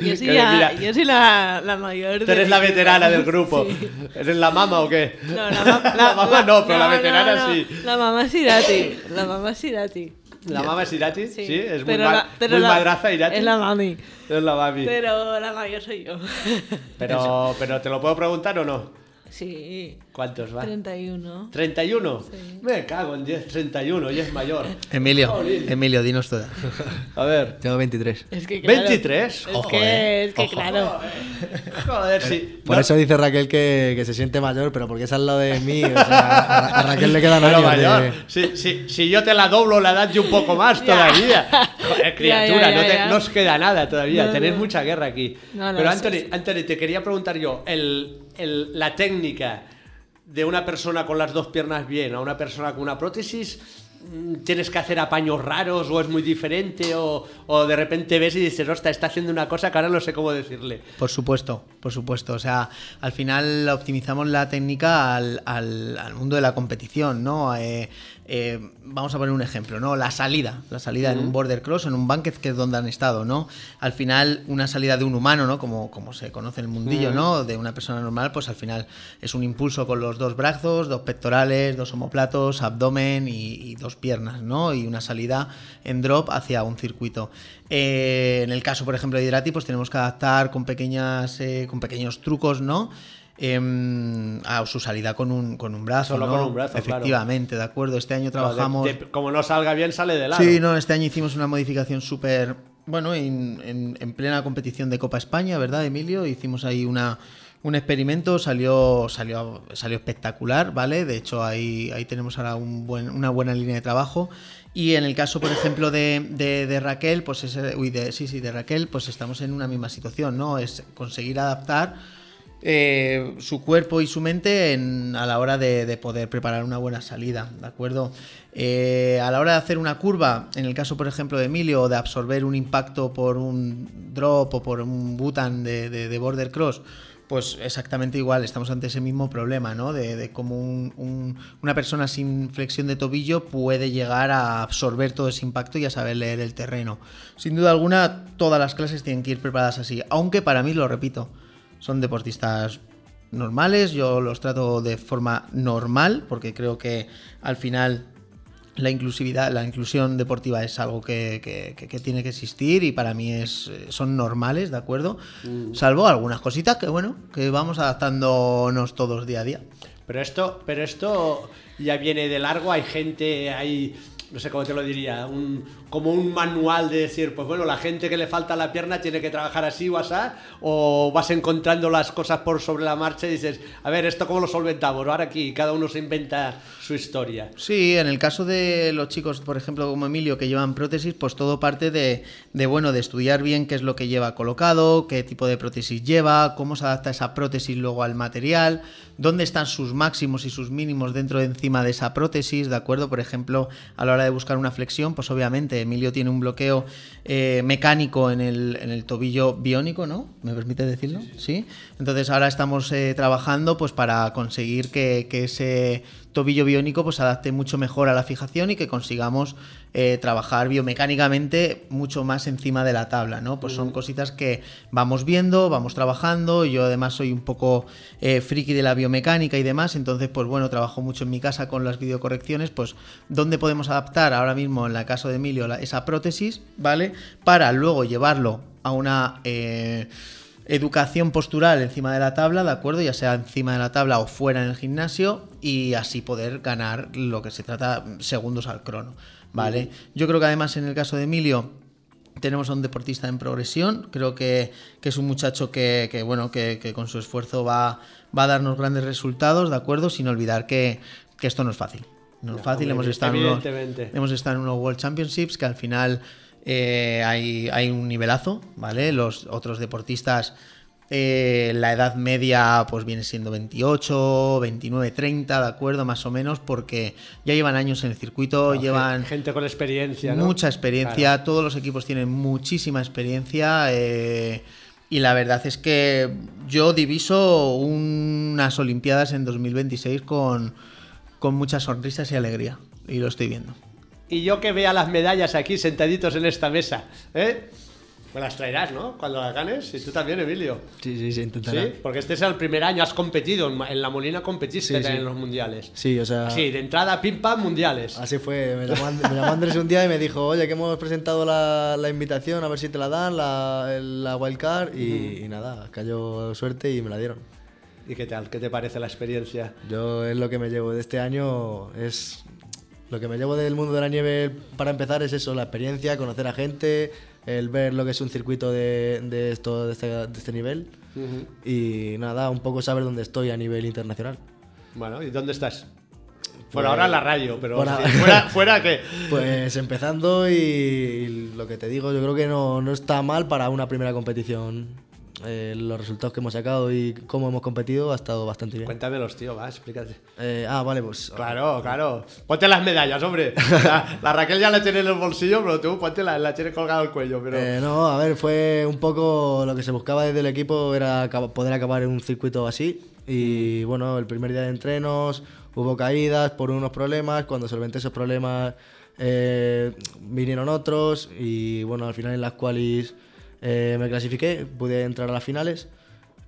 Yo soy, la, mira, yo soy la, la mayor. tú eres la veterana del grupo. Sí. ¿Eres la mama o qué? No, la, ma- La mamá no, pero la veterana no. sí. La mamá es Irati. La mamá es Irati. ¿La mama es Irati? Sí, Sí, es muy, la- pero muy la- madraza Irati. Es la mami. Es la mami. Pero la mayor soy yo. Pero, pero ¿te lo puedo preguntar o no? Sí. ¿Cuántos va? 31. ¿31? Sí. Me cago en 10, 31, y es mayor. Emilio. Emilio, dinos toda. A ver. Tengo 23. Es que claro, 23, Es ojo, que, eh. es que Ojo. claro. Joder, sí. Por No, eso dice Raquel que, que se siente mayor, pero porque es al lado de mí. O sea, a, Ra- a Raquel le quedan años. mayor. de- Si, si, si yo te la doblo la edad y un poco más todavía. Joder, criatura, Ya, ya, no, te- ya. no os queda nada todavía. No, Tenéis no. mucha guerra aquí. No, no, Pero sí, Anthony, sí. Anthony, te quería preguntar yo, el, la técnica de una persona con las dos piernas bien a una persona con una prótesis, mm, ¿tienes que hacer apaños raros o es muy diferente? O, o de repente ves y dices, hostia, está haciendo una cosa que ahora no sé cómo decirle. Por supuesto, por supuesto. O sea, al final optimizamos la técnica al, al- al mundo de la competición, ¿no? Eh, eh, vamos a poner un ejemplo, ¿no? La salida, la salida en un border cross, en un banquet, que es donde han estado, ¿no? Al final, una salida de un humano, ¿no? Como, como se conoce en el mundillo, ¿no? De una persona normal, pues al final es un impulso con los dos brazos, dos pectorales, dos omoplatos, abdomen y, y dos piernas, ¿no? Y una salida en drop hacia un circuito. Eh, en el caso, por ejemplo, de Hidrati, pues tenemos que adaptar con pequeñas, eh, con pequeños trucos, ¿no? Em, a su salida con un, con un brazo. Solo ¿no? con un brazo, claro. Efectivamente, de acuerdo. Este año trabajamos. De- de- como no salga bien, sale de lado. Sí, no, este año hicimos una modificación súper, bueno, en, en- en plena competición de Copa España, ¿verdad, Emilio? Hicimos ahí una, un experimento, salió, salió, salió espectacular, ¿vale? De hecho, ahí, ahí tenemos ahora un buen- una buena línea de trabajo. Y en el caso, por ejemplo, de, de- de Raquel, pues uy, de, sí, sí, de Raquel, pues estamos en una misma situación, ¿no? Es conseguir adaptar eh, su cuerpo y su mente en- a la hora de, de poder preparar una buena salida, ¿de acuerdo? Eh, a la hora de hacer una curva, en el caso, por ejemplo, de Emilio, de absorber un impacto por un drop o por un butan de, de- de border cross, pues exactamente igual, estamos ante ese mismo problema, ¿no? De, cómo un- un- una persona sin flexión de tobillo puede llegar a absorber todo ese impacto y a saber leer el terreno. Sin duda alguna, todas las clases tienen que ir preparadas así, aunque para mí, lo repito, son deportistas normales, yo los trato de forma normal, porque creo que al final la inclusividad, la inclusión deportiva es algo que, que- que- que tiene que existir y para mí es, eh, son normales, ¿de acuerdo? Salvo algunas cositas que, bueno, que vamos adaptándonos todos día a día. Pero esto, pero esto ya viene de largo, hay gente, hay, no sé cómo te lo diría, un, como un manual de decir, pues bueno, la gente que le falta la pierna tiene que trabajar así o así, o vas encontrando las cosas por sobre la marcha y dices, a ver, ¿esto cómo lo solventamos? Ahora aquí cada uno se inventa su historia. Sí, en el caso de los chicos, por ejemplo, como Emilio, que llevan prótesis, pues todo parte de, de, bueno, de estudiar bien qué es lo que lleva colocado, qué tipo de prótesis lleva, cómo se adapta esa prótesis luego al material, dónde están sus máximos y sus mínimos dentro de encima de esa prótesis, ¿de acuerdo? Por ejemplo, a la hora de buscar una flexión, pues obviamente Emilio tiene un bloqueo eh, mecánico en el, en el tobillo biónico, ¿no? ¿Me permite decirlo? Sí. Entonces ahora estamos eh, trabajando pues para conseguir que, que ese tobillo biónico pues se adapte mucho mejor a la fijación y que consigamos eh, trabajar biomecánicamente mucho más encima de la tabla, ¿no? Pues son cositas que vamos viendo, vamos trabajando, yo además soy un poco eh, friki de la biomecánica y demás, entonces pues bueno, trabajo mucho en mi casa con las videocorrecciones, pues dónde podemos adaptar ahora mismo en el caso de Emilio la- esa prótesis, ¿vale? Para luego llevarlo a una... eh, educación postural encima de la tabla, ¿de acuerdo? Ya sea encima de la tabla o fuera en el gimnasio y así poder ganar lo que se trata segundos al crono, ¿vale? Yo creo que además en el caso de Emilio tenemos a un deportista en progresión, creo que, que es un muchacho que, que, bueno, que, que con su esfuerzo va, va a darnos grandes resultados, ¿de acuerdo? Sin olvidar que, que esto no es fácil. No es fácil, hemos estado, en unos, hemos estado en unos World Championships que al final eh, hay, hay un nivelazo, ¿vale? Los otros deportistas, eh, la edad media pues viene siendo 28, 29, 30, ¿de acuerdo? Más o menos, porque ya llevan años en el circuito, llevan Gente con experiencia, ¿no? mucha experiencia, todos los equipos tienen muchísima experiencia. eh, y la verdad es que yo diviso unas Olimpiadas en 2026 con, con muchas sonrisas y alegría. Y lo estoy viendo. Y yo que vea las medallas aquí sentaditos en esta mesa, ¿eh? Pues las traerás, ¿no? Cuando las ganes. Y tú también, Emilio. Sí, sí, se intentará. Sí, porque este es el primer año, has competido, en La Molina competiste Sí, sí. en los mundiales. Sí, o sea. Sí, de entrada, pim pam, mundiales. Así fue, me llamó, And- me llamó Andrés un día y me dijo, oye, que hemos presentado la, la invitación, a ver si te la dan, la, la wildcard, y, y nada, cayó suerte y me la dieron. ¿Y qué tal? ¿Qué te parece la experiencia? Yo es lo que me llevo de este año, es lo que me llevo del mundo de la nieve para empezar es eso, la experiencia, conocer a gente, el ver lo que es un circuito de, de esto, de este, de este nivel, y nada, un poco saber dónde estoy a nivel internacional. Bueno, ¿y dónde estás? Por ahora en la radio, pero sí, fuera, fuera que... Pues empezando y lo que te digo, yo creo que no, no está mal para una primera competición. Eh, los resultados que hemos sacado y cómo hemos competido ha estado bastante bien. Cuéntamelos, tío, va, explícate. Eh, ah, vale, pues Claro, claro. Ponte las medallas, hombre. La, la Raquel ya la tiene en el bolsillo, pero tú ponte la, la tienes colgada al cuello. Pero... Eh, no, a ver, fue un poco lo que se buscaba desde el equipo era poder acabar en un circuito así. Y bueno, el primer día de entrenos hubo caídas por unos problemas. Cuando solventé esos problemas vinieron otros. Y bueno, al final en las cuales me clasifiqué, pude entrar a las finales.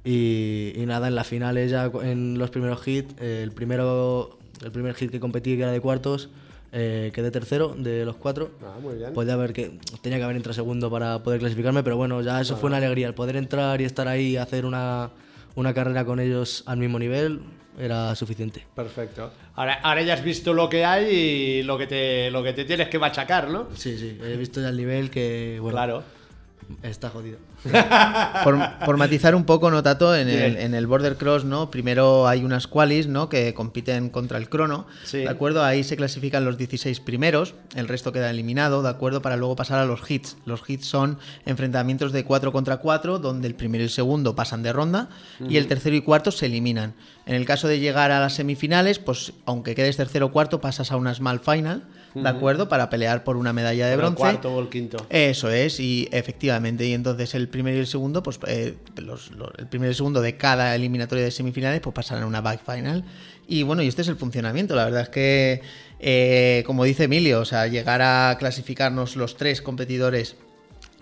Y, y nada, en las finales ya en los primeros hits, eh, el, primero, el primer hit que competí, que era de cuartos, eh, quedé tercero de los cuatro. Ah, muy bien. Podía haber que tenía que haber entrado segundo para poder clasificarme, pero bueno, ya eso fue una alegría. El poder entrar y estar ahí y hacer una, una carrera con ellos al mismo nivel era suficiente. Perfecto. Ahora, ahora ya has visto lo que hay y lo que te, lo que te tienes que machacar, ¿no? Sí, sí, he visto ya el nivel que, bueno, Claro. Está jodido. Por, por matizar un poco, ¿no, Tato? En el, Bien. en el Border Cross, ¿no? Primero hay unas qualis, ¿no? Que compiten contra el crono. Sí. ¿De acuerdo? Ahí se clasifican los 16 primeros, el resto queda eliminado, ¿de acuerdo? Para luego pasar a los hits. Los hits son enfrentamientos de 4 contra 4, donde el primero y el segundo pasan de ronda y el tercero y cuarto se eliminan. En el caso de llegar a las semifinales, pues aunque quedes tercero o cuarto, pasas a una small final, ¿de acuerdo? Para pelear por una medalla de Por el bronce. cuarto o el quinto. Eso es, y efectivamente, y entonces el primero y el segundo, pues eh, los- los- el primero y el segundo de cada eliminatoria de semifinales, pues pasarán a una back final. Y bueno, y este es el funcionamiento. La verdad es que, eh, como dice Emilio, o sea, llegar a clasificarnos los tres competidores,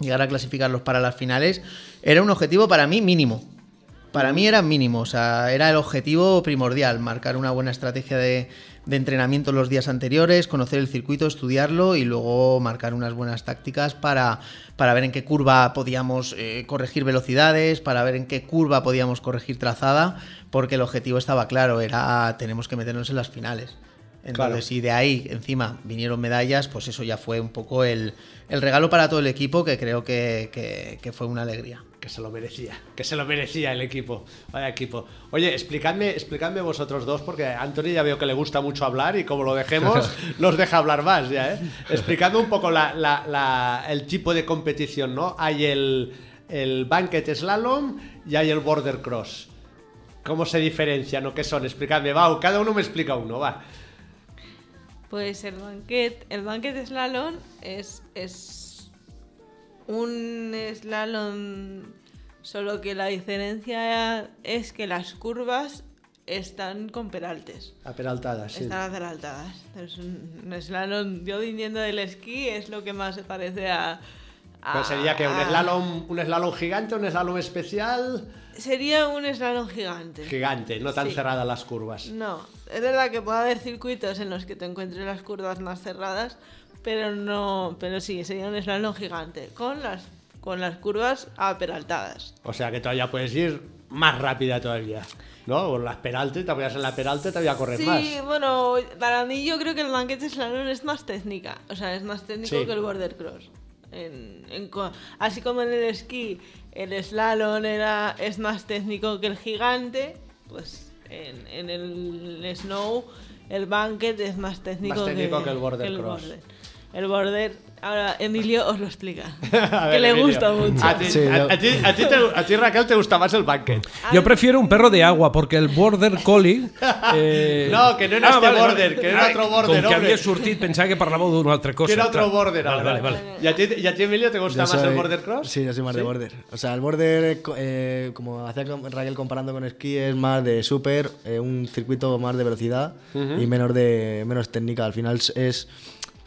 llegar a clasificarlos para las finales, era un objetivo para mí mínimo. Para mí era mínimo, o sea, era el objetivo primordial, marcar una buena estrategia de, de entrenamiento los días anteriores, conocer el circuito, estudiarlo y luego marcar unas buenas tácticas para, para ver en qué curva podíamos eh, corregir velocidades, para ver en qué curva podíamos corregir trazada, porque el objetivo estaba claro, era tenemos que meternos en las finales. Entonces, Claro. si de ahí encima vinieron medallas, pues eso ya fue un poco el, el regalo para todo el equipo, que creo que- que- que fue una alegría. Que se lo merecía, que se lo merecía el equipo. Vaya equipo. Oye, explicadme, explicadme vosotros dos, porque a Anthony ya veo que le gusta mucho hablar y como lo dejemos, nos deja hablar más ya, ¿eh? Explicadme un poco la- la- la- el tipo de competición, ¿no? Hay el, el Banquet Slalom y hay el Border Cross. ¿Cómo se diferencian o qué son? Explicadme, va, cada uno me explica uno, va. Pues el banquet, el banquet slalom es, es un slalom, solo que la diferencia es que las curvas están con peraltes. A peraltadas, sí. Están adelantadas. Es un, slalom, yo viniendo del esquí, es lo que más se parece a... a- Pero sería que un slalom, un slalom gigante, un slalom especial, Sería un slalom gigante. gigante, no tan Sí. cerradas las curvas. No, es verdad que puede haber circuitos en los que te encuentres las curvas más cerradas, pero no, pero sí, sería un slalom gigante, con las, con las curvas aperaltadas. O sea que todavía puedes ir más rápida todavía. ¿No? Con las peraltes, te apoyas en la peralte, te voy a correr Sí, más. bueno, para mí yo creo que el banquete slalom es más técnica, o sea, es más técnico Sí. que el border cross. En- en así como en el esquí el slalom era, es más técnico que el gigante, pues en, en el snow el banquet es más técnico, Más técnico que el border cross. border. El border, ahora Emilio os lo explica, A ver, que le Emilio, gusta mucho. A ti, Sí, a- yo- a ti- a ti te- a ti, Raquel, te gusta más el banquet. Yo prefiero un perro de agua porque el Border Collie... eh, No, que no era este border, que era otro border, Com que hombre. havia sortit, pensava que parlàveu d'una altra cosa. Que era otro clar. border Vale, ahora. vale, vale. ¿Y a, ti, ¿Y a ti, Emilio, te gusta Yo más el soy- border cross? Sí, yo soy más de border. O sea, el border, eh, como hacía Raquel comparando con esquí, es más de super, eh, un circuito más de velocidad y menos de menos técnica. Al final es- es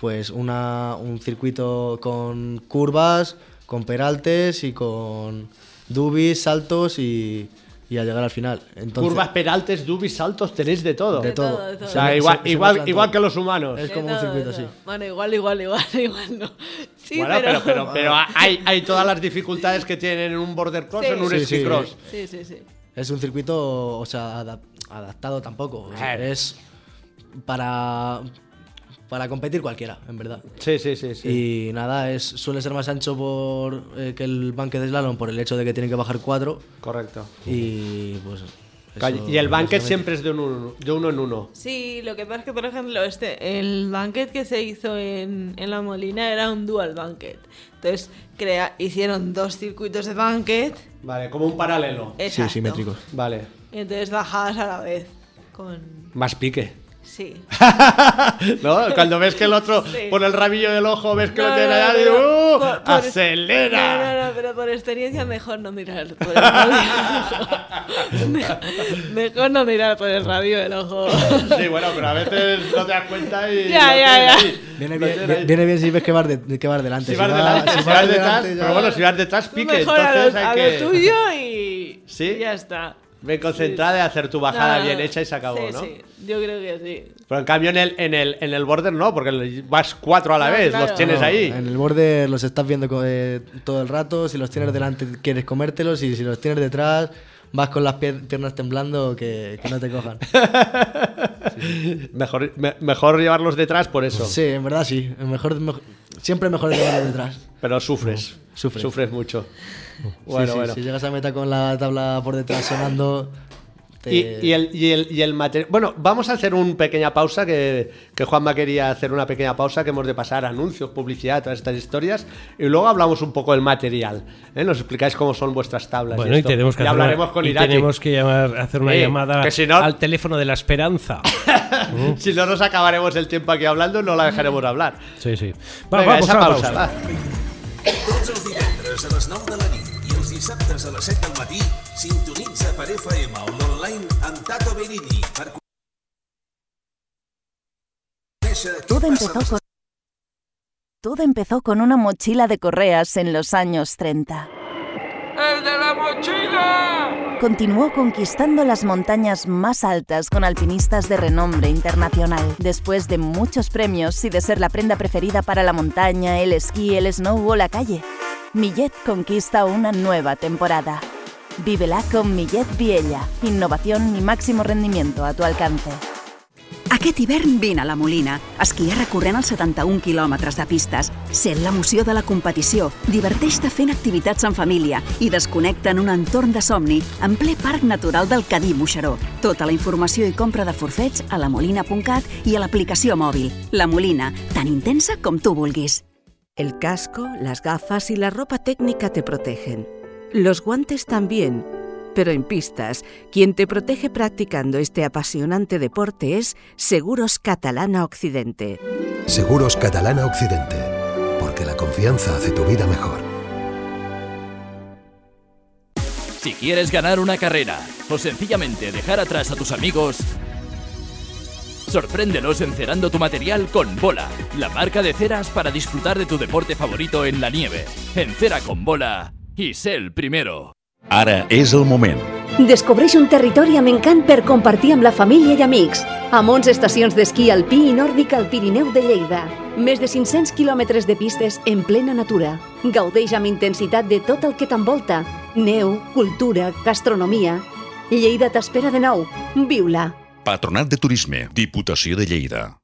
pues una, un circuito con curvas, con peraltes y con dubis, saltos y, y a llegar al final. Entonces, Curvas, peraltes, dubis, saltos, tenéis de todo. de De todo. todo, de todo. O sea, Se igual, se- igual, igual que los humanos. Es como un circuito así. Bueno, igual, igual, igual, igual no. Sí, bueno, pero, pero, pero hay, hay todas las dificultades que tienen en un border cross Sí. en un Sí, ski sí. cross. Sí, sí, sí. Es un circuito, o sea, adap- adaptado tampoco. O sea, es para, para competir cualquiera, en verdad. Sí, sí, sí. sí. Y nada, es, suele ser más ancho por, eh, que el banque de slalom por el hecho de que tienen que bajar cuatro. Correcto. Y pues Eso, y el banquet siempre es de uno, de uno en uno. Sí, lo que pasa es que, por ejemplo, este, el banquet que se hizo en, en La Molina era un dual banquet. Entonces, crea, hicieron dos circuitos de banquet. Vale, como un paralelo. Sí, Exacto. simétricos. Vale. Y entonces bajadas a la vez. Con. Más pique. Sí. ¿No? Cuando ves que el otro Sí. por el rabillo del ojo ves que lo No, tiene no, allá, digo, ¡uh! por- por- ¡Acelera! No, no, no, pero por experiencia mejor no mirar por el radio. mejor no mirar por el radio del ojo. Sí, bueno, pero a veces no te das cuenta y. Ya, lo ya, ya. Viene Lo bien, viene bien si ves que vas, de- que vas delante. Si vas va- delante, si vas detrás, ya- pero bueno, si vas detrás, pique. mejor a Entonces lo, hay a que. lo tuyo y. ¿Sí? y ya está. Ven concentrada y hacer tu bajada No, bien hecha y se acabó, sí, ¿no? Sí, yo creo que sí. Pero en cambio en el, en el, en el border no, porque vas cuatro a la No, vez, claro. los tienes No, ahí. En el borde los estás viendo eh, todo el rato. Si los tienes delante, quieres comértelos. Y si los tienes detrás, vas con las pier- piernas temblando que, que no te cojan. Mejor, me- mejor llevarlos detrás por eso. Sí, en verdad sí. Mejor, mejor- siempre es mejor llevarlos detrás. Pero sufres. Sufres. Sufres mucho. Bueno, sí, bueno. Si llegas a meta con la tabla por detrás sonando. te- Y, y el, y, el, y el material. Bueno, vamos a hacer una pequeña pausa. Que, que Juanma quería hacer una pequeña pausa. Que hemos de pasar anuncios, publicidad, todas estas historias. Y luego hablamos un poco del material. ¿eh? Nos explicáis cómo son vuestras tablas. Bueno, y esto. tenemos que, Y hacer una- hablaremos con y Irati. tenemos que llamar, hacer una Sí, llamada que si no- al teléfono de la esperanza. Si no nos acabaremos el tiempo aquí hablando, no la dejaremos hablar. Sí, sí. Va, Venga, vamos esa a pausa. pausa. va. Tots els divendres a les 9 de la nit i els dissabtes a les 7 del matí sintonitza per FM o l'online amb Tato Berini per conèixer què Todo passa empezó con todo empezó con una mochila de correas en los años 30. ¡El de la mochila! Continuó conquistando las montañas más altas con alpinistas de renombre internacional. Después de muchos premios y de ser la prenda preferida para la montaña, el esquí, el snow o la calle, Millet conquista una nueva temporada. Vívela con Millet Viella. Innovación y máximo rendimiento a tu alcance. Aquest hivern vine a la Molina. Esquia recorrent els 71 quilòmetres de pistes. Sent l'emoció de la competició, diverteix-te fent activitats en família i desconnecta en un entorn de somni en ple Parc Natural del Cadí Moixeró. Tota la informació i compra de forfets a lamolina.cat i a l'aplicació mòbil. La Molina, tan intensa com tu vulguis. El casco, las gafas y la ropa técnica te protegen. Los guantes también. Pero en pistas, quien te protege practicando este apasionante deporte es Seguros Catalana Occidente. Seguros Catalana Occidente, porque la confianza hace tu vida mejor. Si quieres ganar una carrera o sencillamente dejar atrás a tus amigos, sorpréndelos encerando tu material con Bola, la marca de ceras para disfrutar de tu deporte favorito en la nieve. Encera con Bola y sé el primero. Ara és el moment. Descobreix un territori amb encant per compartir amb la família i amics. Amb 11 estacions d'esquí alpí i nòrdic al Pirineu de Lleida. Més de 500 quilòmetres de pistes en plena natura. Gaudeix amb intensitat de tot el que t'envolta. Neu, cultura, gastronomia... Lleida t'espera de nou. Viu-la. Patronat de Turisme, Diputació de Lleida.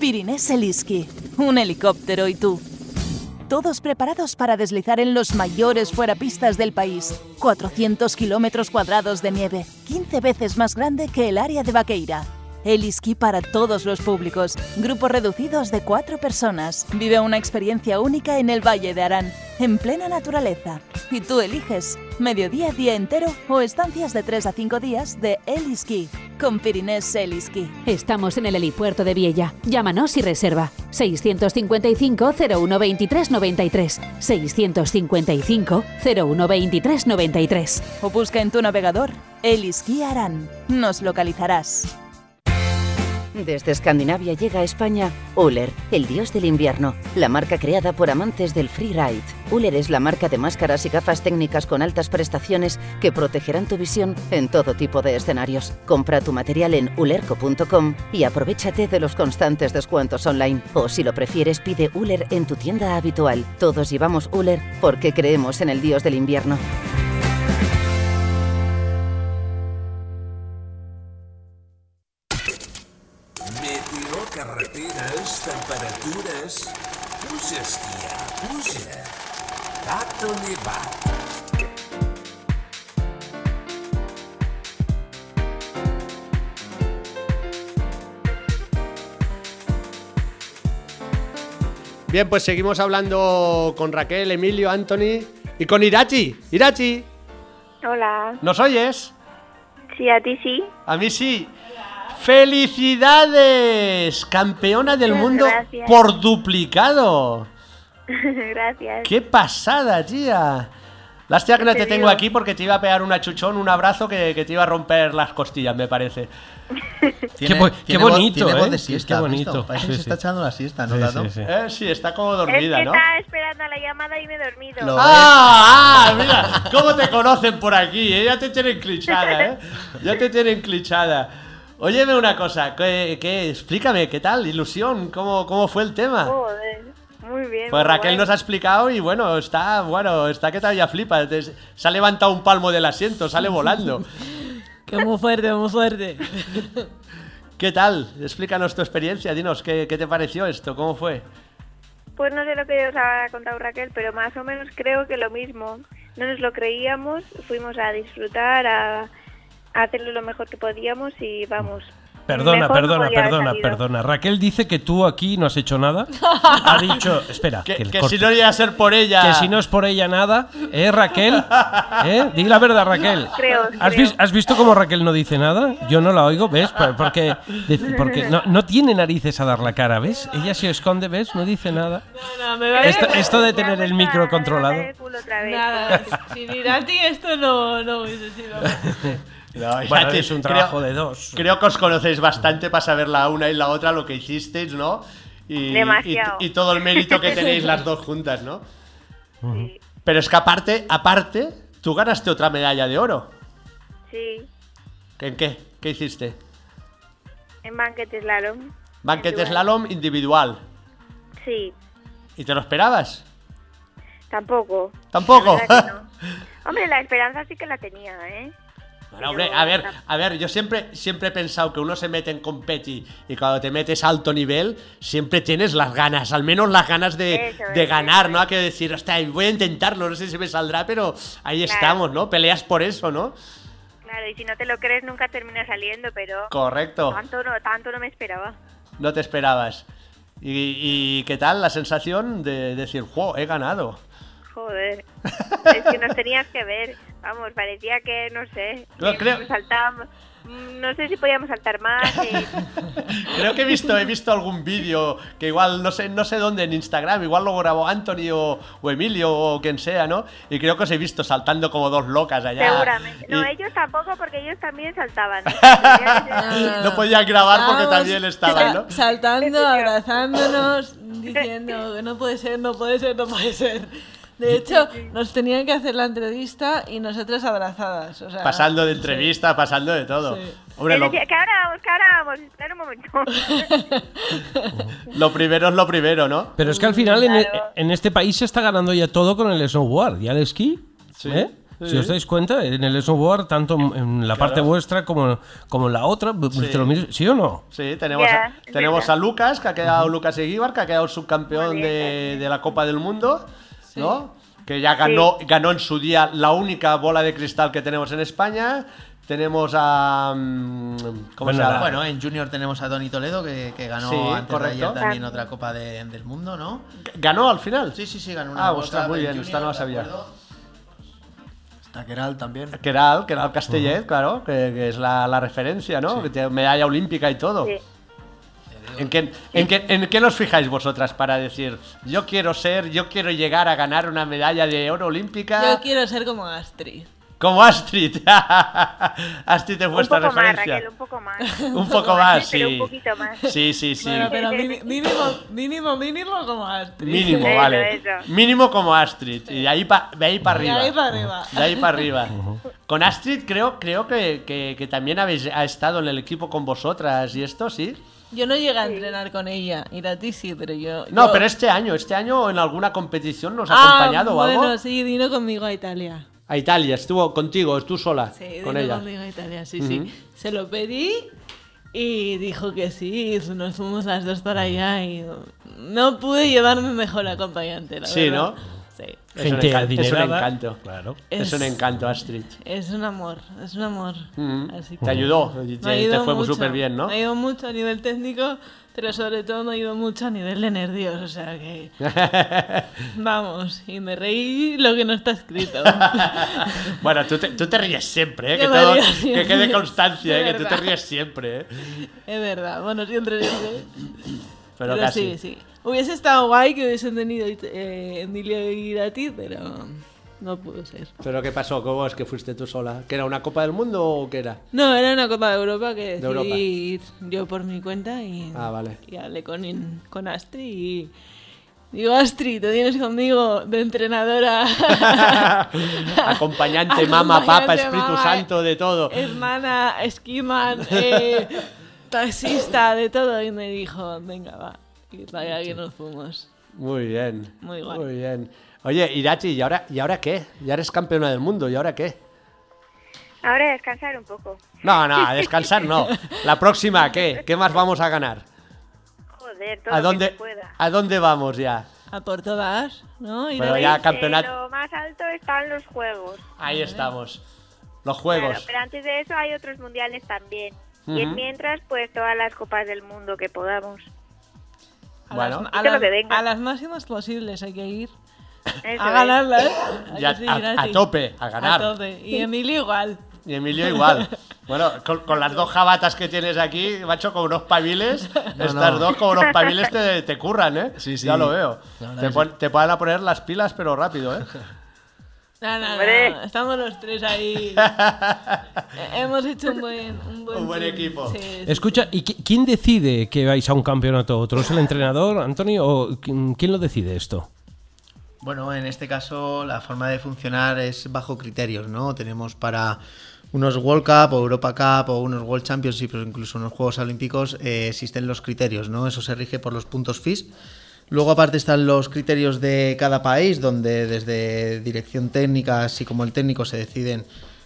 Pirinés Eliski, un helicóptero y tú. Todos preparados para deslizar en los mayores fuerapistas del país. 400 kilómetros cuadrados de nieve, 15 veces más grande que el área de Vaqueira. Eliski para todos los públicos. Grupos reducidos de cuatro personas. Vive una experiencia única en el Valle de Arán, en plena naturaleza. Y tú eliges mediodía, día entero o estancias de 3 a 5 días de Eliski con Pirinés Eliski. Estamos en el helipuerto de Viella. Llámanos y reserva. 655 0123 93. 655 0123 93. O busca en tu navegador Eliski Arán. Nos localizarás. Desde Escandinavia llega a España Uller, el dios del invierno, la marca creada por amantes del freeride. Uller es la marca de máscaras y gafas técnicas con altas prestaciones que protegerán tu visión en todo tipo de escenarios. Compra tu material en ulerco.com y aprovechate de los constantes descuentos online. O si lo prefieres, pide Uller en tu tienda habitual. Todos llevamos Uller porque creemos en el dios del invierno. temperaturas, pluja, esquia, pluja, gato. Bien, pues seguimos hablando con Raquel, Emilio, Anthony y con Irachi. Irachi. Hola. ¿Nos oyes? Sí, a ti sí. A mí sí. ¡Felicidades! Campeona del Muchas mundo gracias. por duplicado. Gracias. ¡Qué pasada, tía! Lástima que no Te te tengo aquí porque te iba a pegar un achuchón, un abrazo que, que te iba a romper las costillas, me parece. Qué bo- qué voz- bonito, tiene voz ¿eh? de Sí, siesta, qué bonito. Parece Sí, que se sí. está echando la siesta, ¿no, Sí, sí, sí. Eh, sí, está como es dormida, que ¿no? estaba esperando la llamada y me he dormido. Lo- ¡Ah! ah, Mira, cómo te conocen por aquí, ¿eh? Ya te tienen clichada, ¿eh? Ya te tienen clichada. Óyeme una cosa, ¿qué, qué- explícame, ¿qué tal? ¿Ilusión? ¿Cómo, cómo fue el tema? Joder, muy bien. Pues Raquel guay. nos ha explicado y bueno, está, bueno, está que todavía flipa. Se ha levantado un palmo del asiento, sale volando. Que muy fuerte, muy fuerte. ¿Qué tal? Explícanos tu experiencia, dinos, ¿qué, qué te pareció esto? ¿Cómo fue? Pues no sé lo que os ha contado Raquel, pero más o menos creo que lo mismo. No nos lo creíamos, fuimos a disfrutar, a, a hacerlo lo mejor que podíamos y vamos. Perdona, perdona, perdona, perdona. Raquel dice que tú aquí no has hecho nada. Ha dicho, espera, Que, que, que si no llega a ser por ella. Que si no es por ella nada, ¿eh, Raquel? ¿Eh? Di la verdad, Raquel. Creo, ¿Has, creo. vis- has visto cómo Raquel no dice nada? Yo no la oigo, ¿ves? Por- Porque, porque no, no tiene narices a dar la cara, ¿ves? Ella se esconde, ¿ves? No dice nada. No, me va Esto, esto de tener el micro controlado. Nada, sin ir a ti esto no, no hubiese sido. No, Bueno, ya te- es un trabajo de dos. Creo que os conocéis bastante para saber la una y la otra lo que hicisteis, ¿no? Y, Demasiado. y- y todo el mérito que tenéis las dos juntas, ¿no? Pero es que aparte, aparte, tú ganaste otra medalla de oro. Sí, ¿En qué? ¿Qué hiciste? en banquete slalom. Banquete Individual. slalom individual. Sí, ¿Y te lo esperabas? tampoco. Tampoco. La no. Hombre, la esperanza sí que la tenía, ¿eh? Bueno, hombre, a ver, a ver, yo siempre, siempre he pensado que uno se mete en competi y cuando te metes a alto nivel, siempre tienes las ganas, al menos las ganas de, Eso de es, ganar, ¿no? Hay que decir, hostia, voy a intentarlo, no sé si me saldrá, pero ahí Claro. estamos, ¿no? Peleas por eso, ¿no? Claro, y si no te lo crees nunca termina saliendo, pero... Correcto. Tanto no, tanto no me esperaba. No te esperabas. ¿Y, y qué tal la sensación de decir, wow, he ganado? Joder. es que nos tenías que ver. Vamos, parecía que, no sé, No, que creo- saltábamos... No sé si podíamos saltar más. eh, Creo que he visto, he visto algún vídeo que igual, no sé, no sé dónde, en Instagram, igual lo grabó Anthony o, o Emilio o quien sea, ¿no? Y creo que os he visto saltando como dos locas allá. Seguramente. No, Y ellos tampoco, porque ellos también saltaban. no podían grabar porque Estábamos también estaban, ¿no? sa- Saltando, abrazándonos, diciendo que no puede ser, no puede ser, no puede ser. De hecho, nos tenían que hacer la entrevista y nosotras abrazadas. O sea, Pasando de entrevista, pasando de todo. Hombre, Él lo, decía, que ahora vamos, que ahora vamos. Espera un momento. lo primero es lo primero, ¿no? Pero es que al final en, e- en este país se está ganando ya todo con el snowboard y el esquí. ¿eh? sí. Si os dais cuenta, en el snowboard, tanto en la parte Claro. vuestra como, como en la otra, Sí. te lo miras- ¿sí o no? Sí, tenemos, Ya, a, tenemos a Lucas, que ha quedado Lucas Eguíbar, que ha quedado subcampeón de, de la Copa del Mundo, ¿no? Que ya ganó, ganó en su día la única bola de cristal que tenemos en España. Tenemos a. mm, ¿Cómo se llama? Bueno, en Junior tenemos a Tony Toledo, que, que ganó Sí, antes de ayer también otra Copa de- del Mundo, ¿no? ¿Ganó al final? Sí, sí, sí, ganó una Ah, ostras, muy en bien, Junior, esta no la de sabía. Está Keral también. Keral, Keral Castellet, claro, que, que es la, la referencia, ¿no? Que tiene medalla olímpica y todo. ¿En qué, en, qué, ¿En qué nos fijáis vosotras para decir, yo quiero ser, yo quiero llegar a ganar una medalla de oro olímpica Yo quiero ser como Astrid. como Astrid? Astrid es un vuestra poco más, referencia. Raquel, un poco más. Un poco más, Pero sí. un poquito más. Sí, sí, sí. Bueno, pero mínimo, mínimo, mínimo como Astrid. Mínimo, Eso, vale. eso. Mínimo como Astrid. Y de ahí para ahí De arriba. ahí para arriba. De ahí para arriba. Con Astrid creo, creo que, que- que también habéis ha estado en el equipo con vosotras y esto, ¿sí? Yo no llegué a entrenar con ella. Ir a ti sí, pero yo. No, yo- pero este año, este año en alguna competición nos ha Ah, acompañado o algo. Bueno, sí, vino conmigo a Italia. A Italia, estuvo contigo, tú sola, Sí, con vino ella. conmigo a Italia, sí, sí. Se lo pedí y dijo que sí. y Nos fuimos las dos para allá y no pude llevarme mejor acompañante, la Sí, verdad. ¿no? Sí. Es un, Gente encan- es un adinerada. encanto. Claro. Es, un encanto, Astrid. Es un amor, es un amor. Así que- Te ayudó, te, te fue súper bien, ¿no? Me ha ido mucho a nivel técnico, pero sobre todo me ha ido mucho a nivel de nervios, o sea que... Vamos, y me reí lo que no está escrito. bueno, tú te, tú te ríes siempre, ¿eh? Que, todo- que quede constancia, ¿eh? Que tú te ríes siempre, ¿eh? es verdad, bueno, siempre, siempre. Pero, Pero, casi. sí, sí. Hubiese estado guay que hubiesen tenido eh, Emilio y Irati, pero no pudo ser. ¿Pero qué pasó? ¿Cómo es que fuiste tú sola? ¿Que era una Copa del Mundo o qué era? No, era una Copa de Europa que De decidí Europa. ir yo por mi cuenta y, Ah, vale. y hablé con, con Astrid y digo, Astrid, te tienes conmigo de entrenadora. Acompañante, mamá, papa, Espíritu Santo, de todo. Hermana, esquiman, eh, taxista, de todo. Y me dijo, venga, va. Y vaya que nos fuimos. Muy bien. Muy guay. Muy bien. Oye, Irachi, ¿y ahora, ¿y ahora qué? Ya eres campeona del mundo, ¿y ahora qué? Ahora descansar un poco. No, no, descansar no. La próxima, ¿qué? ¿Qué más vamos a ganar? Joder, todo ¿A lo que dónde, se pueda. ¿A dónde vamos ya? A por todas, ¿no? Y Pero ya Eh, campeonato. lo más alto están los juegos. Ahí estamos. Los Claro, juegos. pero antes de eso hay otros mundiales también. Y Ujú. en mientras, pues todas las copas del mundo que podamos. A Bueno. las, a, las, que venga. a las máximas posibles hay que ir. Eso a. Ya, que sí, a- Irati? a tope, a ganar. A tope. Y Emilio igual. Y Emilio igual. Bueno, con, con las dos jabatas que tienes aquí, macho, con unos paviles, estas no. dos con unos paviles te, te curran, ¿eh? Sí, sí. Ya lo veo. Verdad Te, pon- te van a poner las pilas, pero rápido, ¿eh? No, no, Hombre. no, Estamos los tres ahí. Hemos hecho un buen, un buen, Un buen team. equipo. Sí, sí. Escucha, ¿y qui- quién decide que vais a un campeonato u otro? ¿Es el entrenador, Antonio? ¿O quién quién lo decide esto? Bueno, en este caso la forma de funcionar es bajo criterios, ¿no? Tenemos para unos World Cup o Europa Cup o unos World Championships o incluso unos Juegos Olímpicos eh, existen los criterios, ¿no? Eso se rige por los puntos FIS. Luego aparte están los criterios de cada país, donde desde dirección técnica, así como el técnico, se deciden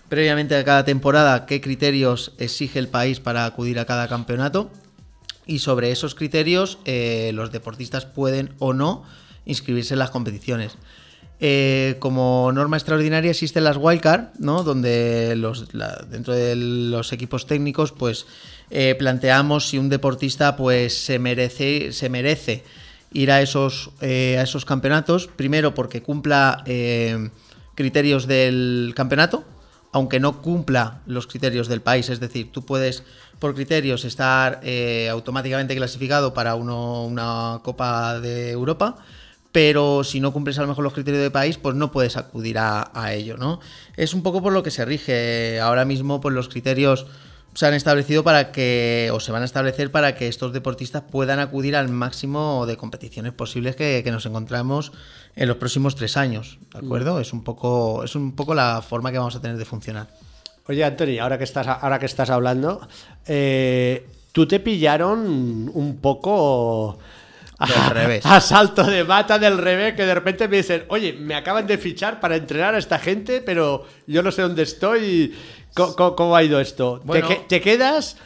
previamente a cada temporada qué criterios exige el país para acudir a cada campeonato. Y sobre esos criterios eh, los deportistas pueden o no inscribirse en las competiciones. Eh, como norma extraordinaria existen las wildcard. Donde dentro de los equipos técnicos, pues eh, planteamos si un deportista pues se merece, se merece ir a esos, eh, a esos campeonatos. Primero porque cumpla eh, criterios del campeonato, aunque no cumpla los criterios del país. Es decir, tú puedes, por criterios, estar eh, automáticamente clasificado para uno- una Copa de Europa, pero si no cumples a lo mejor los criterios del país, pues no puedes acudir a, a ello, ¿no? Es un poco por lo que se rige. Ahora mismo, pues los criterios se han establecido para que, o se van a establecer para que estos deportistas puedan acudir al máximo de competiciones posibles que, que nos encontramos en los próximos tres años, ¿de acuerdo? Es un poco, es un poco la forma que vamos a tener de funcionar. Oye, Anthony, ahora que estás, ahora que estás hablando, eh, ¿tú te pillaron un poco Del revés. a salto de mata del revés que de repente me dicen, oye, me acaban de fichar para entrenar a esta gente, pero yo no sé dónde estoy. ¿Cómo, cómo- cómo ha ido esto? ¿Te Bueno. que- ¿Te, quedas?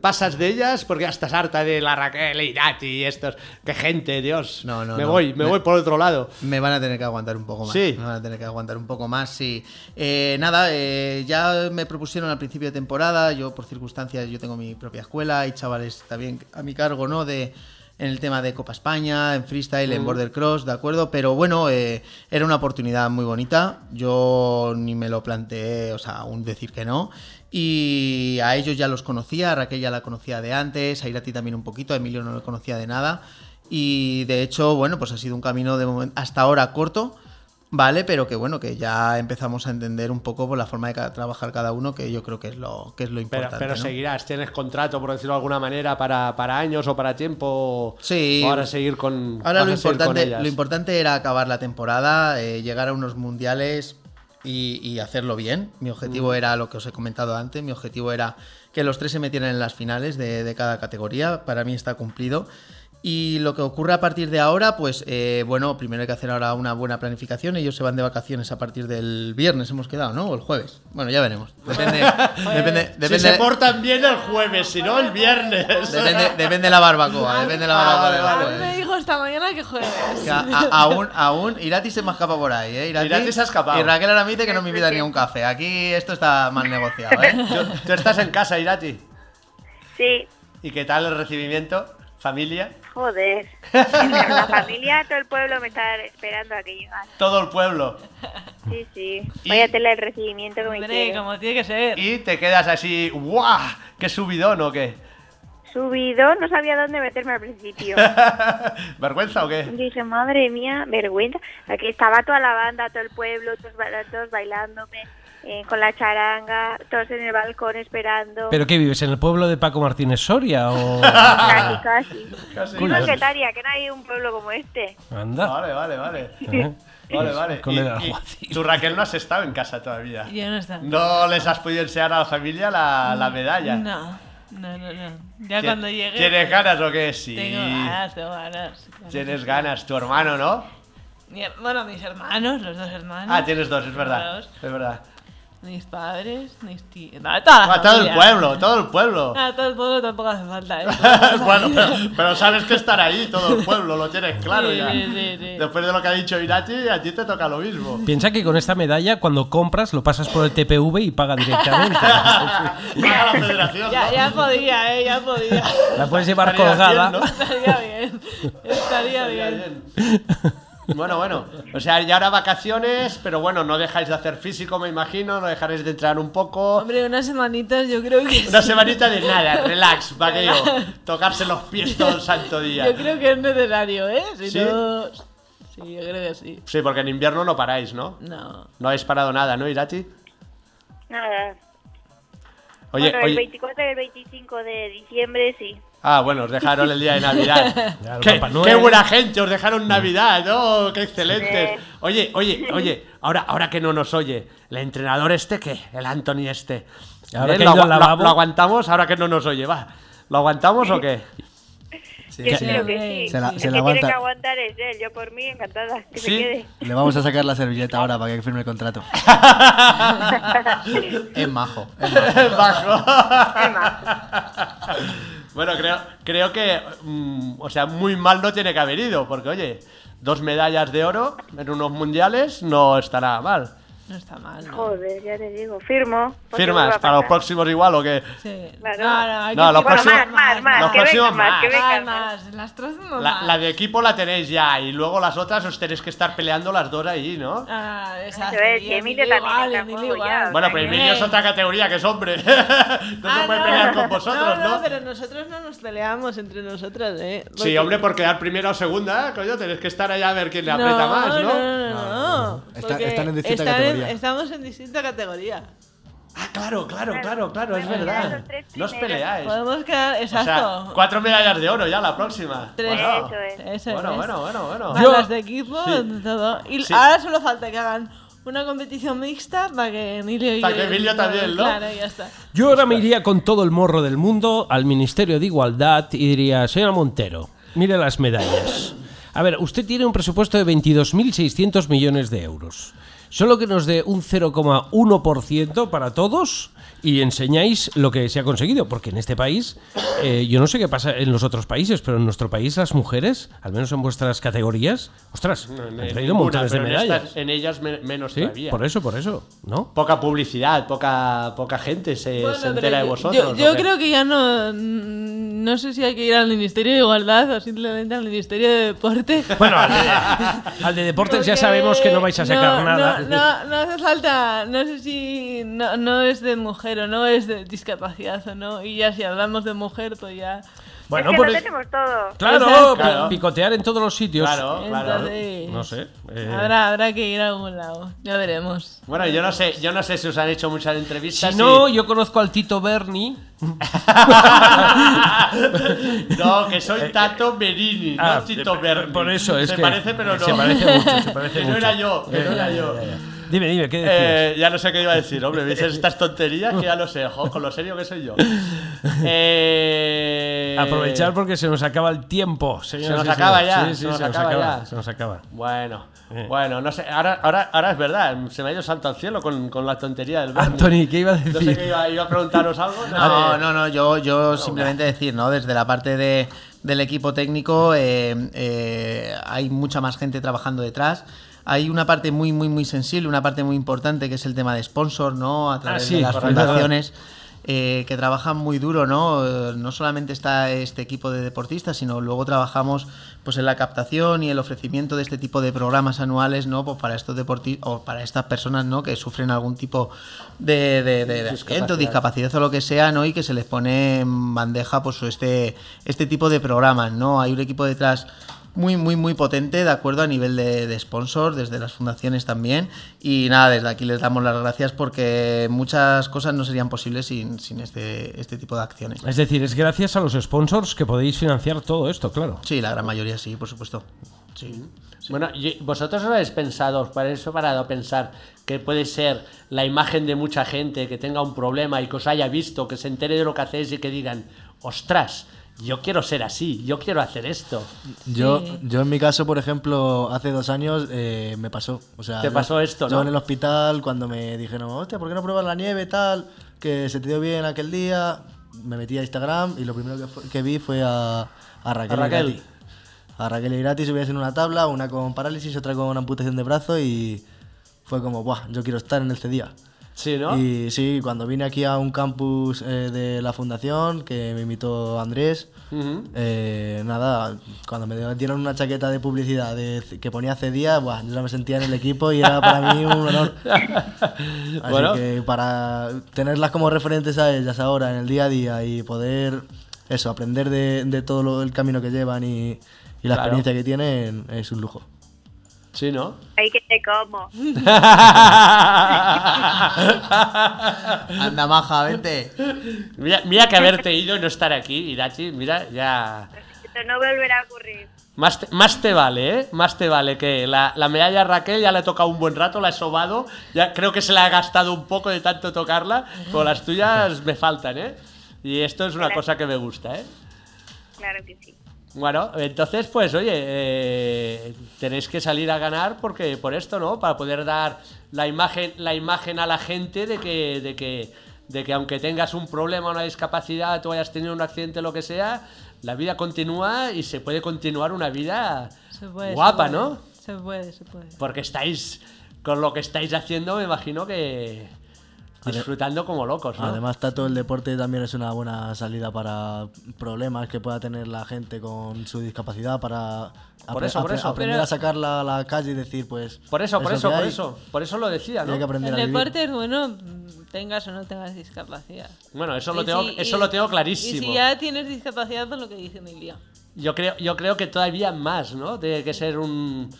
¿Pasas de ellas? Porque ya estás harta de la Raquel, Irati y estos. ¡Qué gente, Dios! No, no, me no. voy, me, Me- voy por otro lado. Me van a tener que aguantar un poco más. Sí. Me van a tener que aguantar un poco más, sí. Eh, nada, eh, ya me propusieron al principio de temporada, yo por circunstancias, yo tengo mi propia escuela, hay chavales también a mi cargo, ¿no? De, en el tema de Copa España, en freestyle, en Mm. border cross, ¿de acuerdo? Pero bueno, eh, era una oportunidad muy bonita. Yo ni me lo planteé, o sea, aún decir que no. Y a ellos ya los conocía, a Raquel ya la conocía de antes, a Irati también un poquito, a Emilio no lo conocía de nada. Y de hecho, bueno, pues ha sido un camino de momento, hasta ahora corto, ¿vale? Pero que bueno, que ya empezamos a entender un poco por la forma de trabajar cada uno, que yo creo que es lo, que es lo importante. pero ¿no? seguirás, tienes contrato, por decirlo de alguna manera, para, para años o para tiempo. Sí. O ahora seguir con. Ahora lo importante, lo importante era acabar la temporada, eh, llegar a unos mundiales y, y hacerlo bien. Mi objetivo Mm. era lo que os he comentado antes, mi objetivo era que los tres se metieran en las finales de, de cada categoría. Para mí está cumplido. Y lo que ocurre a partir de ahora, pues eh, bueno, primero hay que hacer ahora una buena planificación. Ellos se van de vacaciones a partir del viernes, hemos quedado, ¿no? O el jueves. Bueno, ya veremos. Depende, depende, depende, si se portan bien el jueves, si no el viernes. depende, depende de la barbacoa. Depende de la barbacoa. me dijo esta mañana que jueves. Que a- a- aún, aún, Irati se me escapa por ahí, ¿eh? Irati se ha escapado. Y Raquel ahora me dice que no me invita ni a un café. Aquí esto está mal negociado, ¿eh? Tú, tú estás en casa, Irati. Sí, ¿Y qué tal el recibimiento? ¿Familia? joder. La familia, todo el pueblo me está esperando a que llegase. Todo el pueblo. Sí, sí. Vaya tela el recibimiento que me Hombre, hicieron. como tiene que ser. Y te quedas así, ¡guau! ¡Qué subidón o qué! Subido, no sabía dónde meterme al principio. ¿Vergüenza o qué? Dije, madre mía, vergüenza. Aquí estaba toda la banda, todo el pueblo, todos, todos bailándome, eh, con la charanga, todos en el balcón esperando. ¿Pero qué vives? ¿En el pueblo de Paco Martínez Soria? O... Casi, casi. Casi. Vivo en Getaria, que no hay un pueblo como este. Anda. Vale, vale, vale. Vale, vale. Y- el y tú, Raquel, no has estado en casa todavía. Ya no está. No les has podido enseñar a la familia la, la medalla. No, no, no, no. Ya cuando llegue. ¿Tienes ganas o qué? Sí. Tengo ganas, tengo ganas. Tienes ganas. Tu hermano, ¿no? Mi bueno, mis hermanos, los dos hermanos. Ah, tienes dos, es verdad. Es verdad. Mis padres, mis tíos. No, toda la Ah, todo el pueblo, todo el pueblo. Ah, todo el pueblo tampoco hace falta, ¿eh? bueno, pero, pero sabes que estar ahí, todo el pueblo, lo tienes claro Sí, ya. sí, sí, sí. Después de lo que ha dicho Irati, a ti te toca lo mismo. Piensa que con esta medalla, cuando compras, lo pasas por el TPV y paga directamente. Paga la federación. Ya, ¿no? ya podía, ¿eh? Ya podía. La puedes llevar Estaría colgada. bien, ¿no? Estaría bien. Estaría bien. Bueno, bueno. O sea, ya ahora vacaciones, pero bueno, no dejáis de hacer físico, me imagino, no dejaréis de entrenar un poco. Hombre, unas semanitas yo creo que. Una sí. semanita de nada, relax, vaqueo. Tocarse los pies todo el santo día. Yo creo que es necesario, ¿eh? Si ¿Sí? no. Sí, yo creo que sí. Sí, porque en invierno no paráis, ¿no? No. No habéis parado nada, ¿no, Irati? Nada. Oye, bueno, el oye. 24 y el 25 de diciembre sí. Ah, bueno, os dejaron el día de Navidad. Ya, qué, qué buena gente, os dejaron Navidad, ¿no? Qué excelentes. Oye, oye, oye, ahora, ahora que no nos oye, ¿el entrenador este qué? El Anthony este. Ahora ¿Eh? que ¿Lo, aguantamos ahora que no nos oye? Va. ¿Lo aguantamos o qué? Sí, Yo sí. creo que sí. Se la- el se que la tiene aguanta. que aguantar es él. Yo por mí, encantada. Que ¿Sí? se quede. Le vamos a sacar la servilleta ahora para que firme el contrato. Es majo. Bajo. Es más. Bueno, creo, creo que, mm, o sea, muy mal no tiene que haber ido, porque oye, dos medallas de oro en unos mundiales no estará mal. No está mal. ¿no? Joder, ya te digo. Firmo. porque ¿Firmas para los próximos igual o qué? Sí. Claro. No, no, hay No, que los Bueno, próximos- más, más, más. los que venga próximos más, que venga más, más. Las tres no La, más. la de equipo la tenéis ya y luego las otras os tenéis que estar peleando las dos ahí, ¿no? Ah, exacto. Es, y que Emilio también igual, igual. ya. Bueno, pero Emilio es otra categoría que es hombre. no Ah, se puede pelear con vosotros, ¿no? No, pero nosotros no nos peleamos entre nosotras, ¿eh? Sí, Porque- hombre, por quedar primera o segunda, coño, tenéis que estar allá a ver quién le No, aprieta más, ¿no? No, no, no. no. Están en distinta están categoría. estamos en distinta categoría. Ah, claro, claro, claro, claro, es verdad. No os peleáis. Podemos quedar, O exacto. sea, cuatro medallas de oro ya la próxima. Tres. Bueno, Eso es. Eso bueno, es. bueno, bueno, bueno. Más Yo- las de equipo, Sí. todo. Y Sí. ahora solo falta que hagan una competición mixta para que Emilio y Para que Emilio también, ¿no? Claro, ya está. Yo ahora me iría con todo el morro del mundo al Ministerio de Igualdad y diría, señora Montero, mire las medallas. A ver, usted tiene un presupuesto de 22.600 millones de euros. Solo que nos dé un 0,1% para todos y enseñáis lo que se ha conseguido. Porque en este país, eh, yo no sé qué pasa en los otros países, pero en nuestro país las mujeres, al menos en vuestras categorías, ostras, No, han en traído ninguna, montones de en medallas. estas- En, ellas me- menos Sí, todavía. por eso, por eso, ¿no? Poca publicidad, poca, poca gente se, Bueno, se entera de vosotros. Yo, creo que ya no. No sé si hay que ir al Ministerio de Igualdad o simplemente al Ministerio de Deporte. Bueno, al de, al de deportes ya sabemos que no vais a sacar no, nada. No, no, hace falta. No sé si. No, no es de mujer o no es de discapacidad o no. Y ya si hablamos de mujer, pues ya. Bueno, es que lo el- tenemos todo. Claro, pi- picotear en todos los sitios. Claro, claro. No sé. eh, habrá, habrá que ir a algún lado. Ya veremos. Bueno, yo no sé, yo no sé si os han hecho muchas entrevistas. si no, y- yo conozco al Tito Berni. no, que soy Tato Merini, Ah, no Tito eh, Berni. por eso, es se que parece, pero no. se parece mucho, se parece que no mucho. era yo, que Eh, no era ya, yo. ya, ya. Dime, dime, ¿qué decías? Eh, ya no sé qué iba a decir, hombre. Me dices estas tonterías que ya lo sé, jo, con lo serio que soy yo. Eh, Aprovechar porque se nos acaba el tiempo. Se nos acaba ya. Sí, sí, se nos acaba. Se nos acaba. Bueno, Eh. bueno, no sé. Ahora, ahora, ahora es verdad, se me ha ido santo al cielo con, con la tontería del Bernie. Anthony, ¿qué iba a No sé decir? qué iba, iba a preguntaros algo. No, sé. no, no, yo, yo simplemente decir, ¿no? Desde la parte de, del equipo técnico eh, eh, hay mucha más gente trabajando detrás. Hay una parte muy, muy, muy sensible, una parte muy importante que es el tema de sponsor, ¿no? A través Ah, sí, de las fundaciones. eh, que trabajan muy duro, ¿no? Eh, No solamente está este equipo de deportistas, sino luego trabajamos pues en la captación y el ofrecimiento de este tipo de programas anuales, ¿no? Pues para estos deportistas o para estas personas, ¿no? Que sufren algún tipo de, de, de- o discapacidad o lo que sea, ¿no? Y que se les pone en bandeja, pues este, este tipo de programas, ¿no? Hay un equipo detrás muy, muy, muy potente, de acuerdo, a nivel de, de sponsor, desde las fundaciones también. Y nada, desde aquí les damos las gracias porque muchas cosas no serían posibles sin, sin este, este tipo de acciones. Es decir, es gracias a los sponsors que podéis financiar todo esto, claro. Sí, la gran mayoría sí, por supuesto. Sí. Bueno, y vosotros os habéis pensado, para eso parado a pensar que puede ser la imagen de mucha gente que tenga un problema y que os haya visto, que se entere de lo que hacéis y que digan, ostras, yo quiero ser así, yo quiero hacer esto. Yo, yo en mi caso, por ejemplo, hace dos años eh, me pasó. O sea, Te yo- pasó esto, yo ¿no? en el hospital, cuando me dijeron, hostia, ¿por qué no pruebas la nieve tal? Que se te dio bien aquel día. Me metí a Instagram y lo primero que, fue- que vi fue a, a Raquel. A Raquel. Irati. A Raquel Irati subías en una tabla, una con parálisis, otra con amputación de brazo y fue como, ¡buah! Yo quiero estar en este día. Sí, ¿no? Y sí, cuando vine aquí a un campus eh, de la fundación, que me invitó Andrés, eh, nada, cuando me dieron una chaqueta de publicidad de, que ponía hace días, buah, yo ya me sentía en el equipo y era para mí un honor. Así Bueno. que para tenerlas como referentes a ellas ahora en el día a día y poder eso, aprender de, de todo lo- el camino que llevan y, y la Claro. experiencia que tienen es un lujo. Sí, ¿no? Ahí que te como. Anda, maja, vente. Mira, mira que haberte ido y no estar aquí, Irachi, mira, ya... Esto no volverá a ocurrir. Más te, más te vale, ¿eh? Más te vale que la, la medalla a Raquel ya le ha tocado un buen rato, la he sobado, ya creo que se la ha gastado un poco de tanto tocarla, pero las tuyas me faltan, ¿eh? Y esto es una cosa que me gusta, ¿eh? Claro que sí. Bueno, entonces, pues, oye, eh, tenéis que salir a ganar porque por esto, ¿no? Para poder dar la imagen, la imagen a la gente de que, de que, de que aunque tengas un problema, una discapacidad, tú hayas tenido un accidente, lo que sea, la vida continúa y se puede continuar una vida Se puede, guapa, se. ¿no? Se puede, se puede. Porque estáis, con lo que estáis haciendo, me imagino que disfrutando como locos, ¿no? Además, todo el deporte también es una buena salida para problemas que pueda tener la gente con su discapacidad, para Por eso, por eso. aprender a sacarla a la calle y decir, pues. Por eso, por es eso, por eso, por eso lo decía, Y ¿no? hay que aprender El a vivir. deporte es bueno, tengas o no tengas discapacidad. Bueno, eso lo Y tengo, eso y- lo tengo Y clarísimo. si ya tienes discapacidad, pues lo que dice Emilia. Yo creo, yo creo que todavía más, ¿no? Tiene que ser un,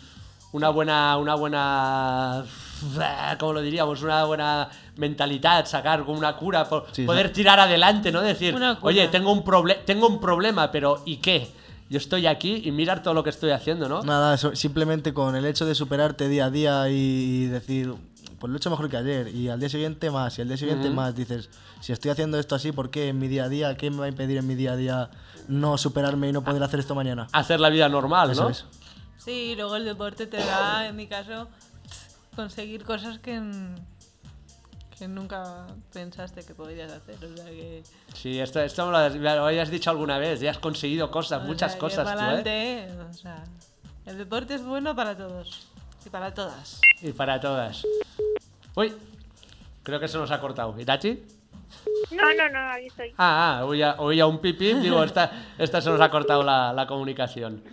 una buena, una buena, ¿cómo lo diríamos? Una buena mentalidad, sacar como una cura, Sí, poder sí. tirar adelante, ¿no? Decir, oye, tengo un, tengo un problema, pero ¿y qué? Yo estoy aquí y mirar todo lo que estoy haciendo, ¿no? Nada, eso- simplemente con el hecho de superarte día a día y decir, pues lo he hecho mejor que ayer, y al día siguiente más, y al día siguiente Ujú. más, dices, si estoy haciendo esto así, ¿por qué en mi día a día? ¿Qué me va a impedir en mi día a día no superarme y no poder hacer esto mañana? Hacer la vida normal, Eso ¿no? es. Sí, y luego el deporte te da, en mi caso, conseguir cosas que, que nunca pensaste que podrías hacer. O sea que. Sí, esto, esto me lo, has- me lo habías dicho alguna vez, ya has conseguido cosas, o muchas sea, cosas tú, ¿eh? pa'lante, o sea, el deporte es bueno para todos y para todas. Y para todas. Uy, creo que se nos ha cortado. ¿Itachi? No, no, no, aquí estoy. Ah, ah, oía, oía un pipí, digo, esta, esta se nos ha cortado la, la comunicación.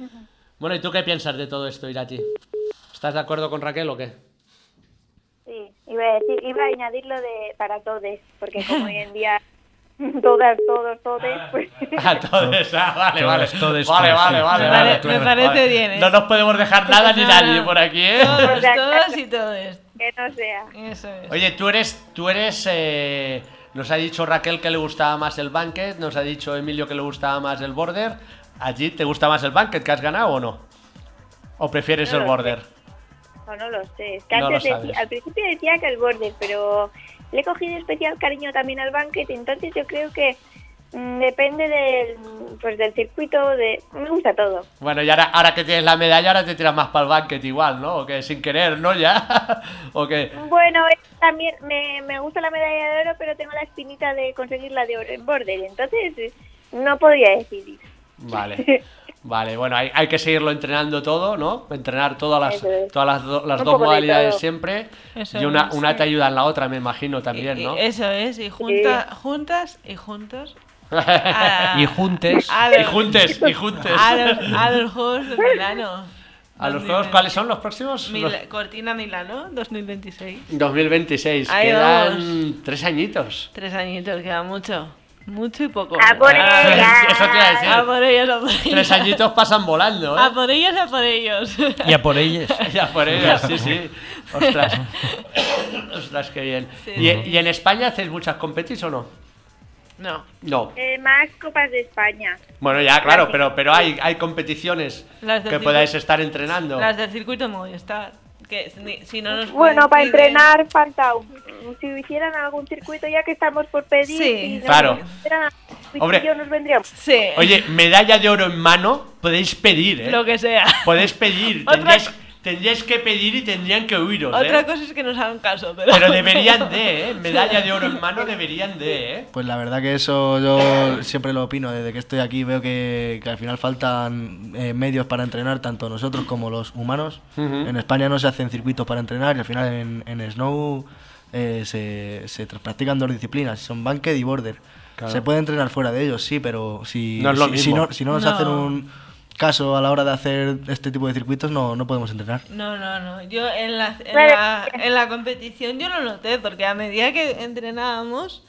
Bueno, ¿y tú qué piensas de todo esto, Irachi? ¿Estás de acuerdo con Raquel o qué? Sí, iba a, decir, iba a añadir lo de para todos, porque como hoy en día todas, todos, todes, pues... Ah, todos, ah, vale, vale. Todos, todos, vale, todos, vale, vale, Me vale, me parece vale. bien, ¿eh? No nos podemos dejar nada ni nadie por aquí, ¿eh? Todos, todas y todos. que no sea. Eso es. Oye, tú eres, tú eres, eh, nos ha dicho Raquel que le gustaba más el banquet, nos ha dicho Emilio que le gustaba más el border. ¿Allí te gusta más el banquet que has ganado o no? ¿O prefieres No el border? No lo sé. Es que No antes decía- al principio decía que el border, pero le he cogido especial cariño también al banquet, entonces yo creo que mm, depende del, pues, del circuito, de me gusta todo. Bueno, y ahora, ahora que tienes la medalla, ahora te tiras más para el banquet igual, ¿no? O que sin querer, ¿no? Ya. o que. Bueno, también me, me gusta la medalla de oro, pero tengo la espinita de conseguir la de oro en border, entonces no podría decidir. Vale. Vale, bueno, hay, hay que seguirlo entrenando todo, ¿no? Entrenar todas las, es. todas las, do- las dos modalidades siempre. Eso y una, es, una sí. te ayuda en la otra, me imagino también, ¿no? Eso es, y junta, juntas y juntos. a- Y juntes. los- Y juntes, y juntes. A los, a los Juegos de Milano. ¿A los juegos cuáles son los próximos? Mil- Los- Cortina Milano 2026. 2026. Ahí Quedan tres añitos. Tres añitos, queda mucho. Mucho y poco. ¡A por Ah, ellas! Eso te iba a decir. A por ellos, a por ellos. Tres añitos pasan volando, ¿eh? A por ellos, a por ellos. Y a por ellos. Ya por ellas, sí, sí. Ostras. Ostras, qué bien. Sí, ¿Y, y en España hacéis muchas competis o no? No. No. Eh, más Copas de España. Bueno, ya, claro, pero, pero hay, hay competiciones que circuito- podáis estar entrenando. Las del circuito Movistar. Que si, si no nos Bueno, para entrenar falta un- si hicieran algún circuito ya que estamos por pedir Sí. nos Claro. hicieran circuitillo, Hombre. nos vendríamos. Sí. Oye, medalla de oro en mano, podéis pedir, ¿eh? Lo que sea. Podéis pedir. Otra- Tendríais, tendríais que pedir y tendrían que huiros, ¿eh? Otra cosa es que nos hagan caso, pero... Pero deberían de, ¿eh? Medalla de oro en mano deberían de, ¿eh? Pues la verdad que eso yo siempre lo opino. Desde que estoy aquí veo que, que al final faltan eh, medios para entrenar, tanto nosotros como los humanos. En España no se hacen circuitos para entrenar y al final en, en Snow eh, se, se practican dos disciplinas, son banquet y border. Claro. Se puede entrenar fuera de ellos, sí, pero si No es lo si, no, si no nos No. hacen un caso a la hora de hacer este tipo de circuitos, no, no podemos entrenar. No, no, no. Yo en la, en, la, en la competición yo lo noté, porque a medida que entrenábamos,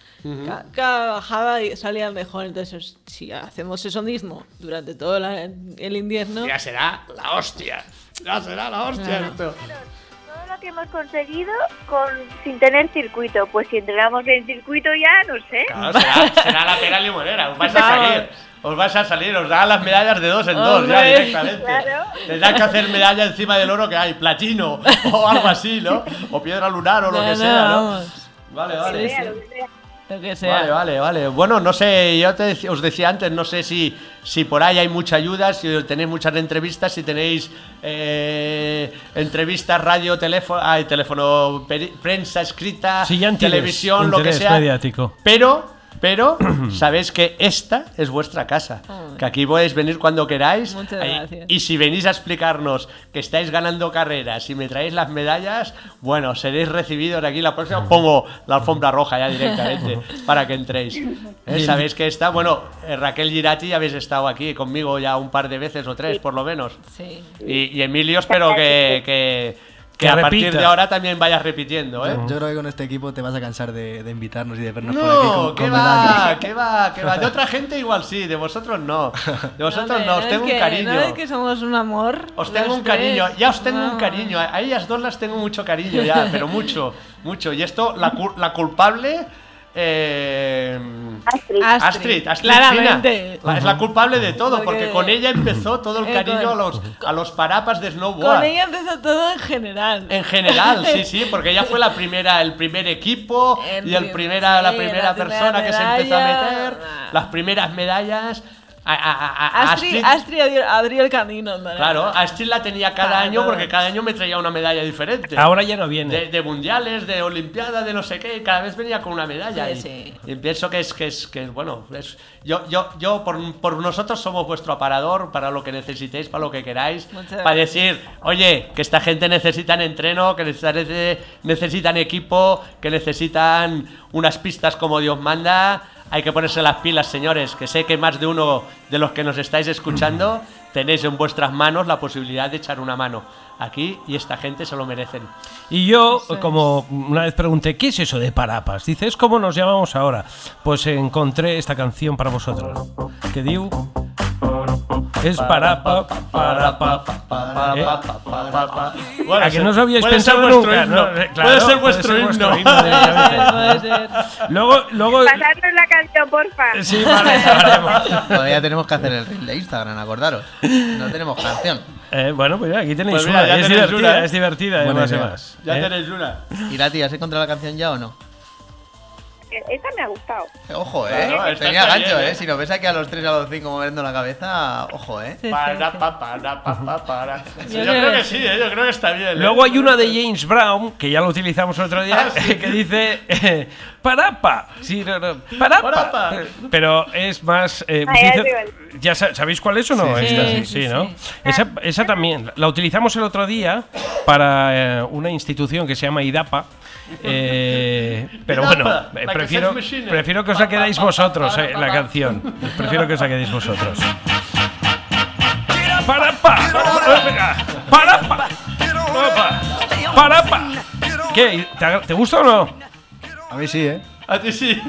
ca- cada bajada y salía mejor. Entonces, si hacemos eso mismo durante todo la- el invierno... Ya será la hostia. Ya será la hostia Claro. esto. Todo lo que hemos conseguido con sin tener circuito, pues si entrenamos en circuito ya, no sé. Claro, será, será la pera limonera. Vais a Vamos. salir. Os vais a salir. Os dan las medallas de dos en dos ya directamente. Claro. Tendrán que hacer medalla encima del oro que hay. Platino o algo así, ¿no? O piedra lunar o lo No, que no, sea, ¿no? vamos. Vale, Lo vale. que sea, lo que sea. Lo que sea. Vale, vale, vale. Bueno, no sé, yo te os decía antes, no sé si, si por ahí hay mucha ayuda, si tenéis muchas entrevistas, si tenéis eh, entrevistas, radio, teléfono, hay teléfono, prensa escrita, televisión, lo que sea. mediático. Pero, pero, sabéis que esta es vuestra casa. Que aquí podéis venir cuando queráis. Muchas gracias. Y si venís a explicarnos que estáis ganando carreras y me traéis las medallas, bueno, seréis recibidos aquí. La próxima pongo la alfombra roja ya directamente para que entréis. ¿Eh? Sabéis que está, bueno, eh, Raquel Girati ya habéis estado aquí conmigo ya un par de veces o tres, por lo menos. Sí. Y, y Emilio, espero que, que, que a partir repita. de ahora también vayas repitiendo, ¿eh? Yo creo que con este equipo te vas a cansar de, de invitarnos y de vernos por aquí No, con, ¿qué con va? ¿Qué va? ¿Qué va? De otra gente igual sí, de vosotros no. De vosotros Hombre, no, os es tengo un que- cariño. No es que somos un amor. Os tengo un cariño, ya os tengo un cariño. A ellas dos las tengo mucho cariño ya, pero mucho, mucho. Y esto, la, la culpable. Eh, Astrid. Astrid, Astrid claramente. La- es la culpable de todo, porque, Porque- con ella empezó todo el Eh, cariño a los, a los parapas de snowboard. Con ella empezó todo en general. En general, sí, sí, porque ella fue la primera, el primer equipo El y el prim- primera, la primera la primera persona que se empezó a meter, las primeras medallas. A, a- a- a- Astrid, Astrid- Astrid abrió, abrió el camino. ¿no? Claro, Astrid la tenía cada año porque cada año me traía una medalla diferente. Ahora ya no viene. De, de mundiales, de olimpiadas, de no sé qué, cada vez venía con una medalla. Sí, y, sí. y pienso que es, que es, que es, bueno, es, yo, yo, yo por, por nosotros somos vuestro aparador para lo que necesitéis, para lo que queráis, Muchas para gracias. decir, oye, que esta gente necesitan entreno, que necesitan, necesitan equipo, que necesitan unas pistas como Dios manda. Hay que ponerse las pilas, señores, que sé que más de uno de los que nos estáis escuchando tenéis en vuestras manos la posibilidad de echar una mano aquí y esta gente se lo merecen. Y yo, como una vez pregunté, ¿qué es eso de parapas? Dice, es como nos llamamos ahora. Pues encontré esta canción para vosotros. Que diu... Es para pa, para pa, para, eh. Bueno, ¿A que no os habíais puede ser pensado vuestro nunca? himno. ¿no? Eh, claro, puede ser vuestro himno. directamente. Puede ser. Luego, luego, Pasadnos la canción, porfa. sí, vale. Todavía tenemos que hacer el reel de Instagram, acordaros. No tenemos canción. Eh, bueno, pues aquí tenéis Pues mira, una. ya Es tenéis divertida, una, ¿eh? es divertida, Buena además. Ya ¿eh? tenéis una. ¿Y Lati, has encontrado la canción ya o no? Esta me ha gustado. Ojo, eh. Claro, Tenía está gancho, bien, eh. eh. Si nos ves aquí a los 3 a los 5 moviendo la cabeza, ojo, eh. Sí, Para, sí. pa, para, pa, pa, para. Sí, Yo Yo, creo que sí, eh, yo creo que está bien. eh. Luego hay una de James Brown, que ya lo utilizamos el otro día, Ah, sí. que dice eh, parapa. Sí, no, no, parapa. Parapa. Pero es más. eh, Ah, ya dice- ya sa- ¿Sabéis cuál es o no? Sí, Esta, sí, sí, sí, ¿no? sí. Esa, esa también. La utilizamos el otro día para eh, una institución que se llama IDAPA. eh, pero bueno, eh, prefiero, prefiero que os la quedéis vosotros, eh, la canción. Prefiero que os la quedéis vosotros. ¡Parapa! ¡Parapa! ¡Parapa! ¡Parapa! ¿Qué? ¿Te, ¿Te gusta o no? A mí sí, ¿eh? A ti sí.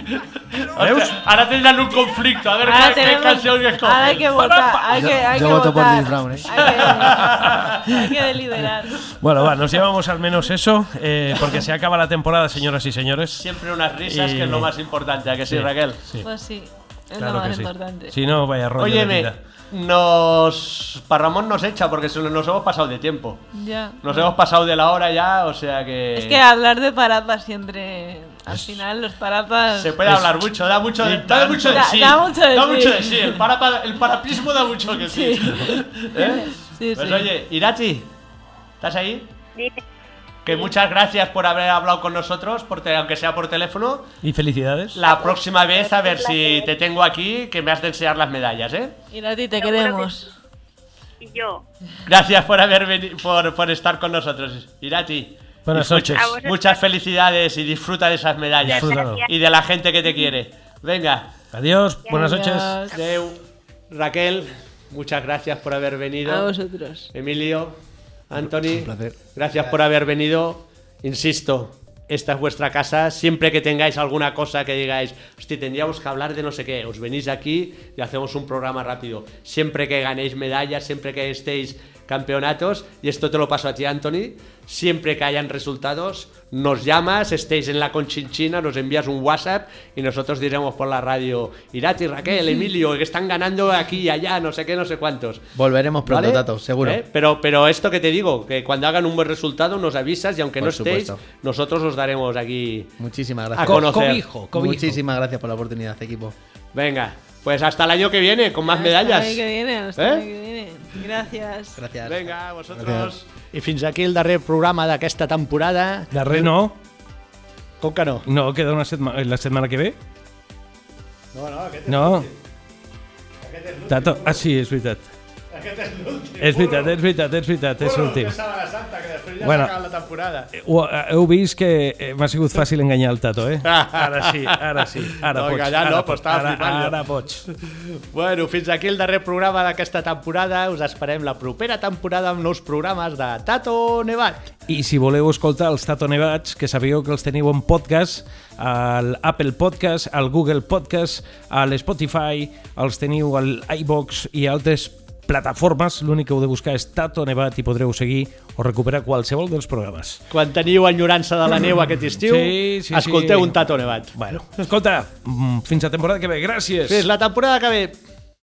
¿Veus? Ahora tendrán un conflicto. A ver Ahora qué, qué tenemos- canción que escogen. ahora hay que votar. Hay que, hay Yo que voto por votar. James Brown, ¿eh? Hay que, hay que deliberar. Bueno, va, nos llevamos al menos eso, eh, porque se acaba la temporada, señoras y señores. Siempre unas risas, Y- que es lo más importante. ¿A que sí, Sí. Raquel? Sí. Pues sí, es Claro lo que más sí. importante. Si no, vaya rollo de Óyeme, vida. Nos. Parramón nos echa porque se- nos hemos pasado de tiempo. Ya. Nos hemos pasado de la hora ya, o sea que. Es que hablar de parapas siempre. Al final, los parapas. Se puede hablar mucho, da mucho de, da mucho de Da- sí. da mucho de Da sí. mucho de sí. El, parapa- el parapismo da mucho que sí. ¿Eh? Sí, Pues sí. oye, Irachi, ¿estás ahí? Dime. Que muchas gracias por haber hablado con nosotros, por te- aunque sea por teléfono. Y felicidades. La próxima vez, a ver si te tengo aquí, que me has de enseñar las medallas, ¿eh? Y a ti te queremos. Y yo. Gracias por haber veni- por, por estar con nosotros, Irati. Buenas noches. Muchas felicidades y disfruta de esas medallas. Disfrútalo. Y de la gente que te quiere. Venga. Adiós, buenas Adiós. noches. Deu. Raquel, muchas gracias por haber venido. A vosotros. Emilio, Anthony, Un placer. gracias por haber venido. Insisto, esta es vuestra casa. Siempre que tengáis alguna cosa que digáis, hostia, tendríamos que hablar de no sé qué, os venís aquí y hacemos un programa rápido. Siempre que ganéis medallas, siempre que estéis campeonatos, y esto te lo paso a ti, Anthony, siempre que hayan resultados, nos llamas, estéis en la conchinchina, nos envías un WhatsApp y nosotros diremos por la radio, Irati, Raquel, Emilio, que están ganando aquí y allá, no sé qué, no sé cuántos. Volveremos pronto, ¿Vale? Tato, seguro. ¿Eh? Pero, pero esto que te digo, que cuando hagan un buen resultado nos avisas y aunque Por no estéis, supuesto. nosotros os daremos aquí Muchísimas a gracias. conocer. cobijo, cobijo. Muchísimas gracias por la oportunidad, equipo. Venga, pues hasta el año que viene con más Hasta medallas. el año que viene, hasta ¿Eh? el año que viene. Gracias. Gracias. Venga, vosotros. Gracias. I fins aquí el darrer programa d'aquesta temporada. Darrer no. Com que no? No, queda una setmana, la setmana que ve. No, no, aquest No. Tato, ah, sí, és veritat. Aquest és l'últim. És veritat, és veritat, és veritat, és l'últim. Que Santa, que després ja Bueno. s'acaba la temporada. Ho, heu vist que eh, m'ha sigut fàcil enganyar el Tato, eh? Ara sí, ara sí, ara No, pots. enganyar ara no, però estava ara, flipant jo. ara pots. Bueno, fins aquí el darrer programa d'aquesta temporada. Us esperem la propera temporada amb nous programes de Tato Nevat. I si voleu escoltar els Tato Nevats, que sabíeu que els teniu en podcast, al Apple Podcast, al Google Podcast, a l'Spotify, els teniu al iVox i altres plataformes. L'únic que heu de buscar és Tato Nevat i podreu seguir o recuperar qualsevol dels programes. Quan teniu enyorança de la neu aquest estiu, Sí, sí, escolteu sí. un Tato Nevat. Bueno, escolta, mm, fins a temporada que ve. Gràcies. Fins la temporada que ve.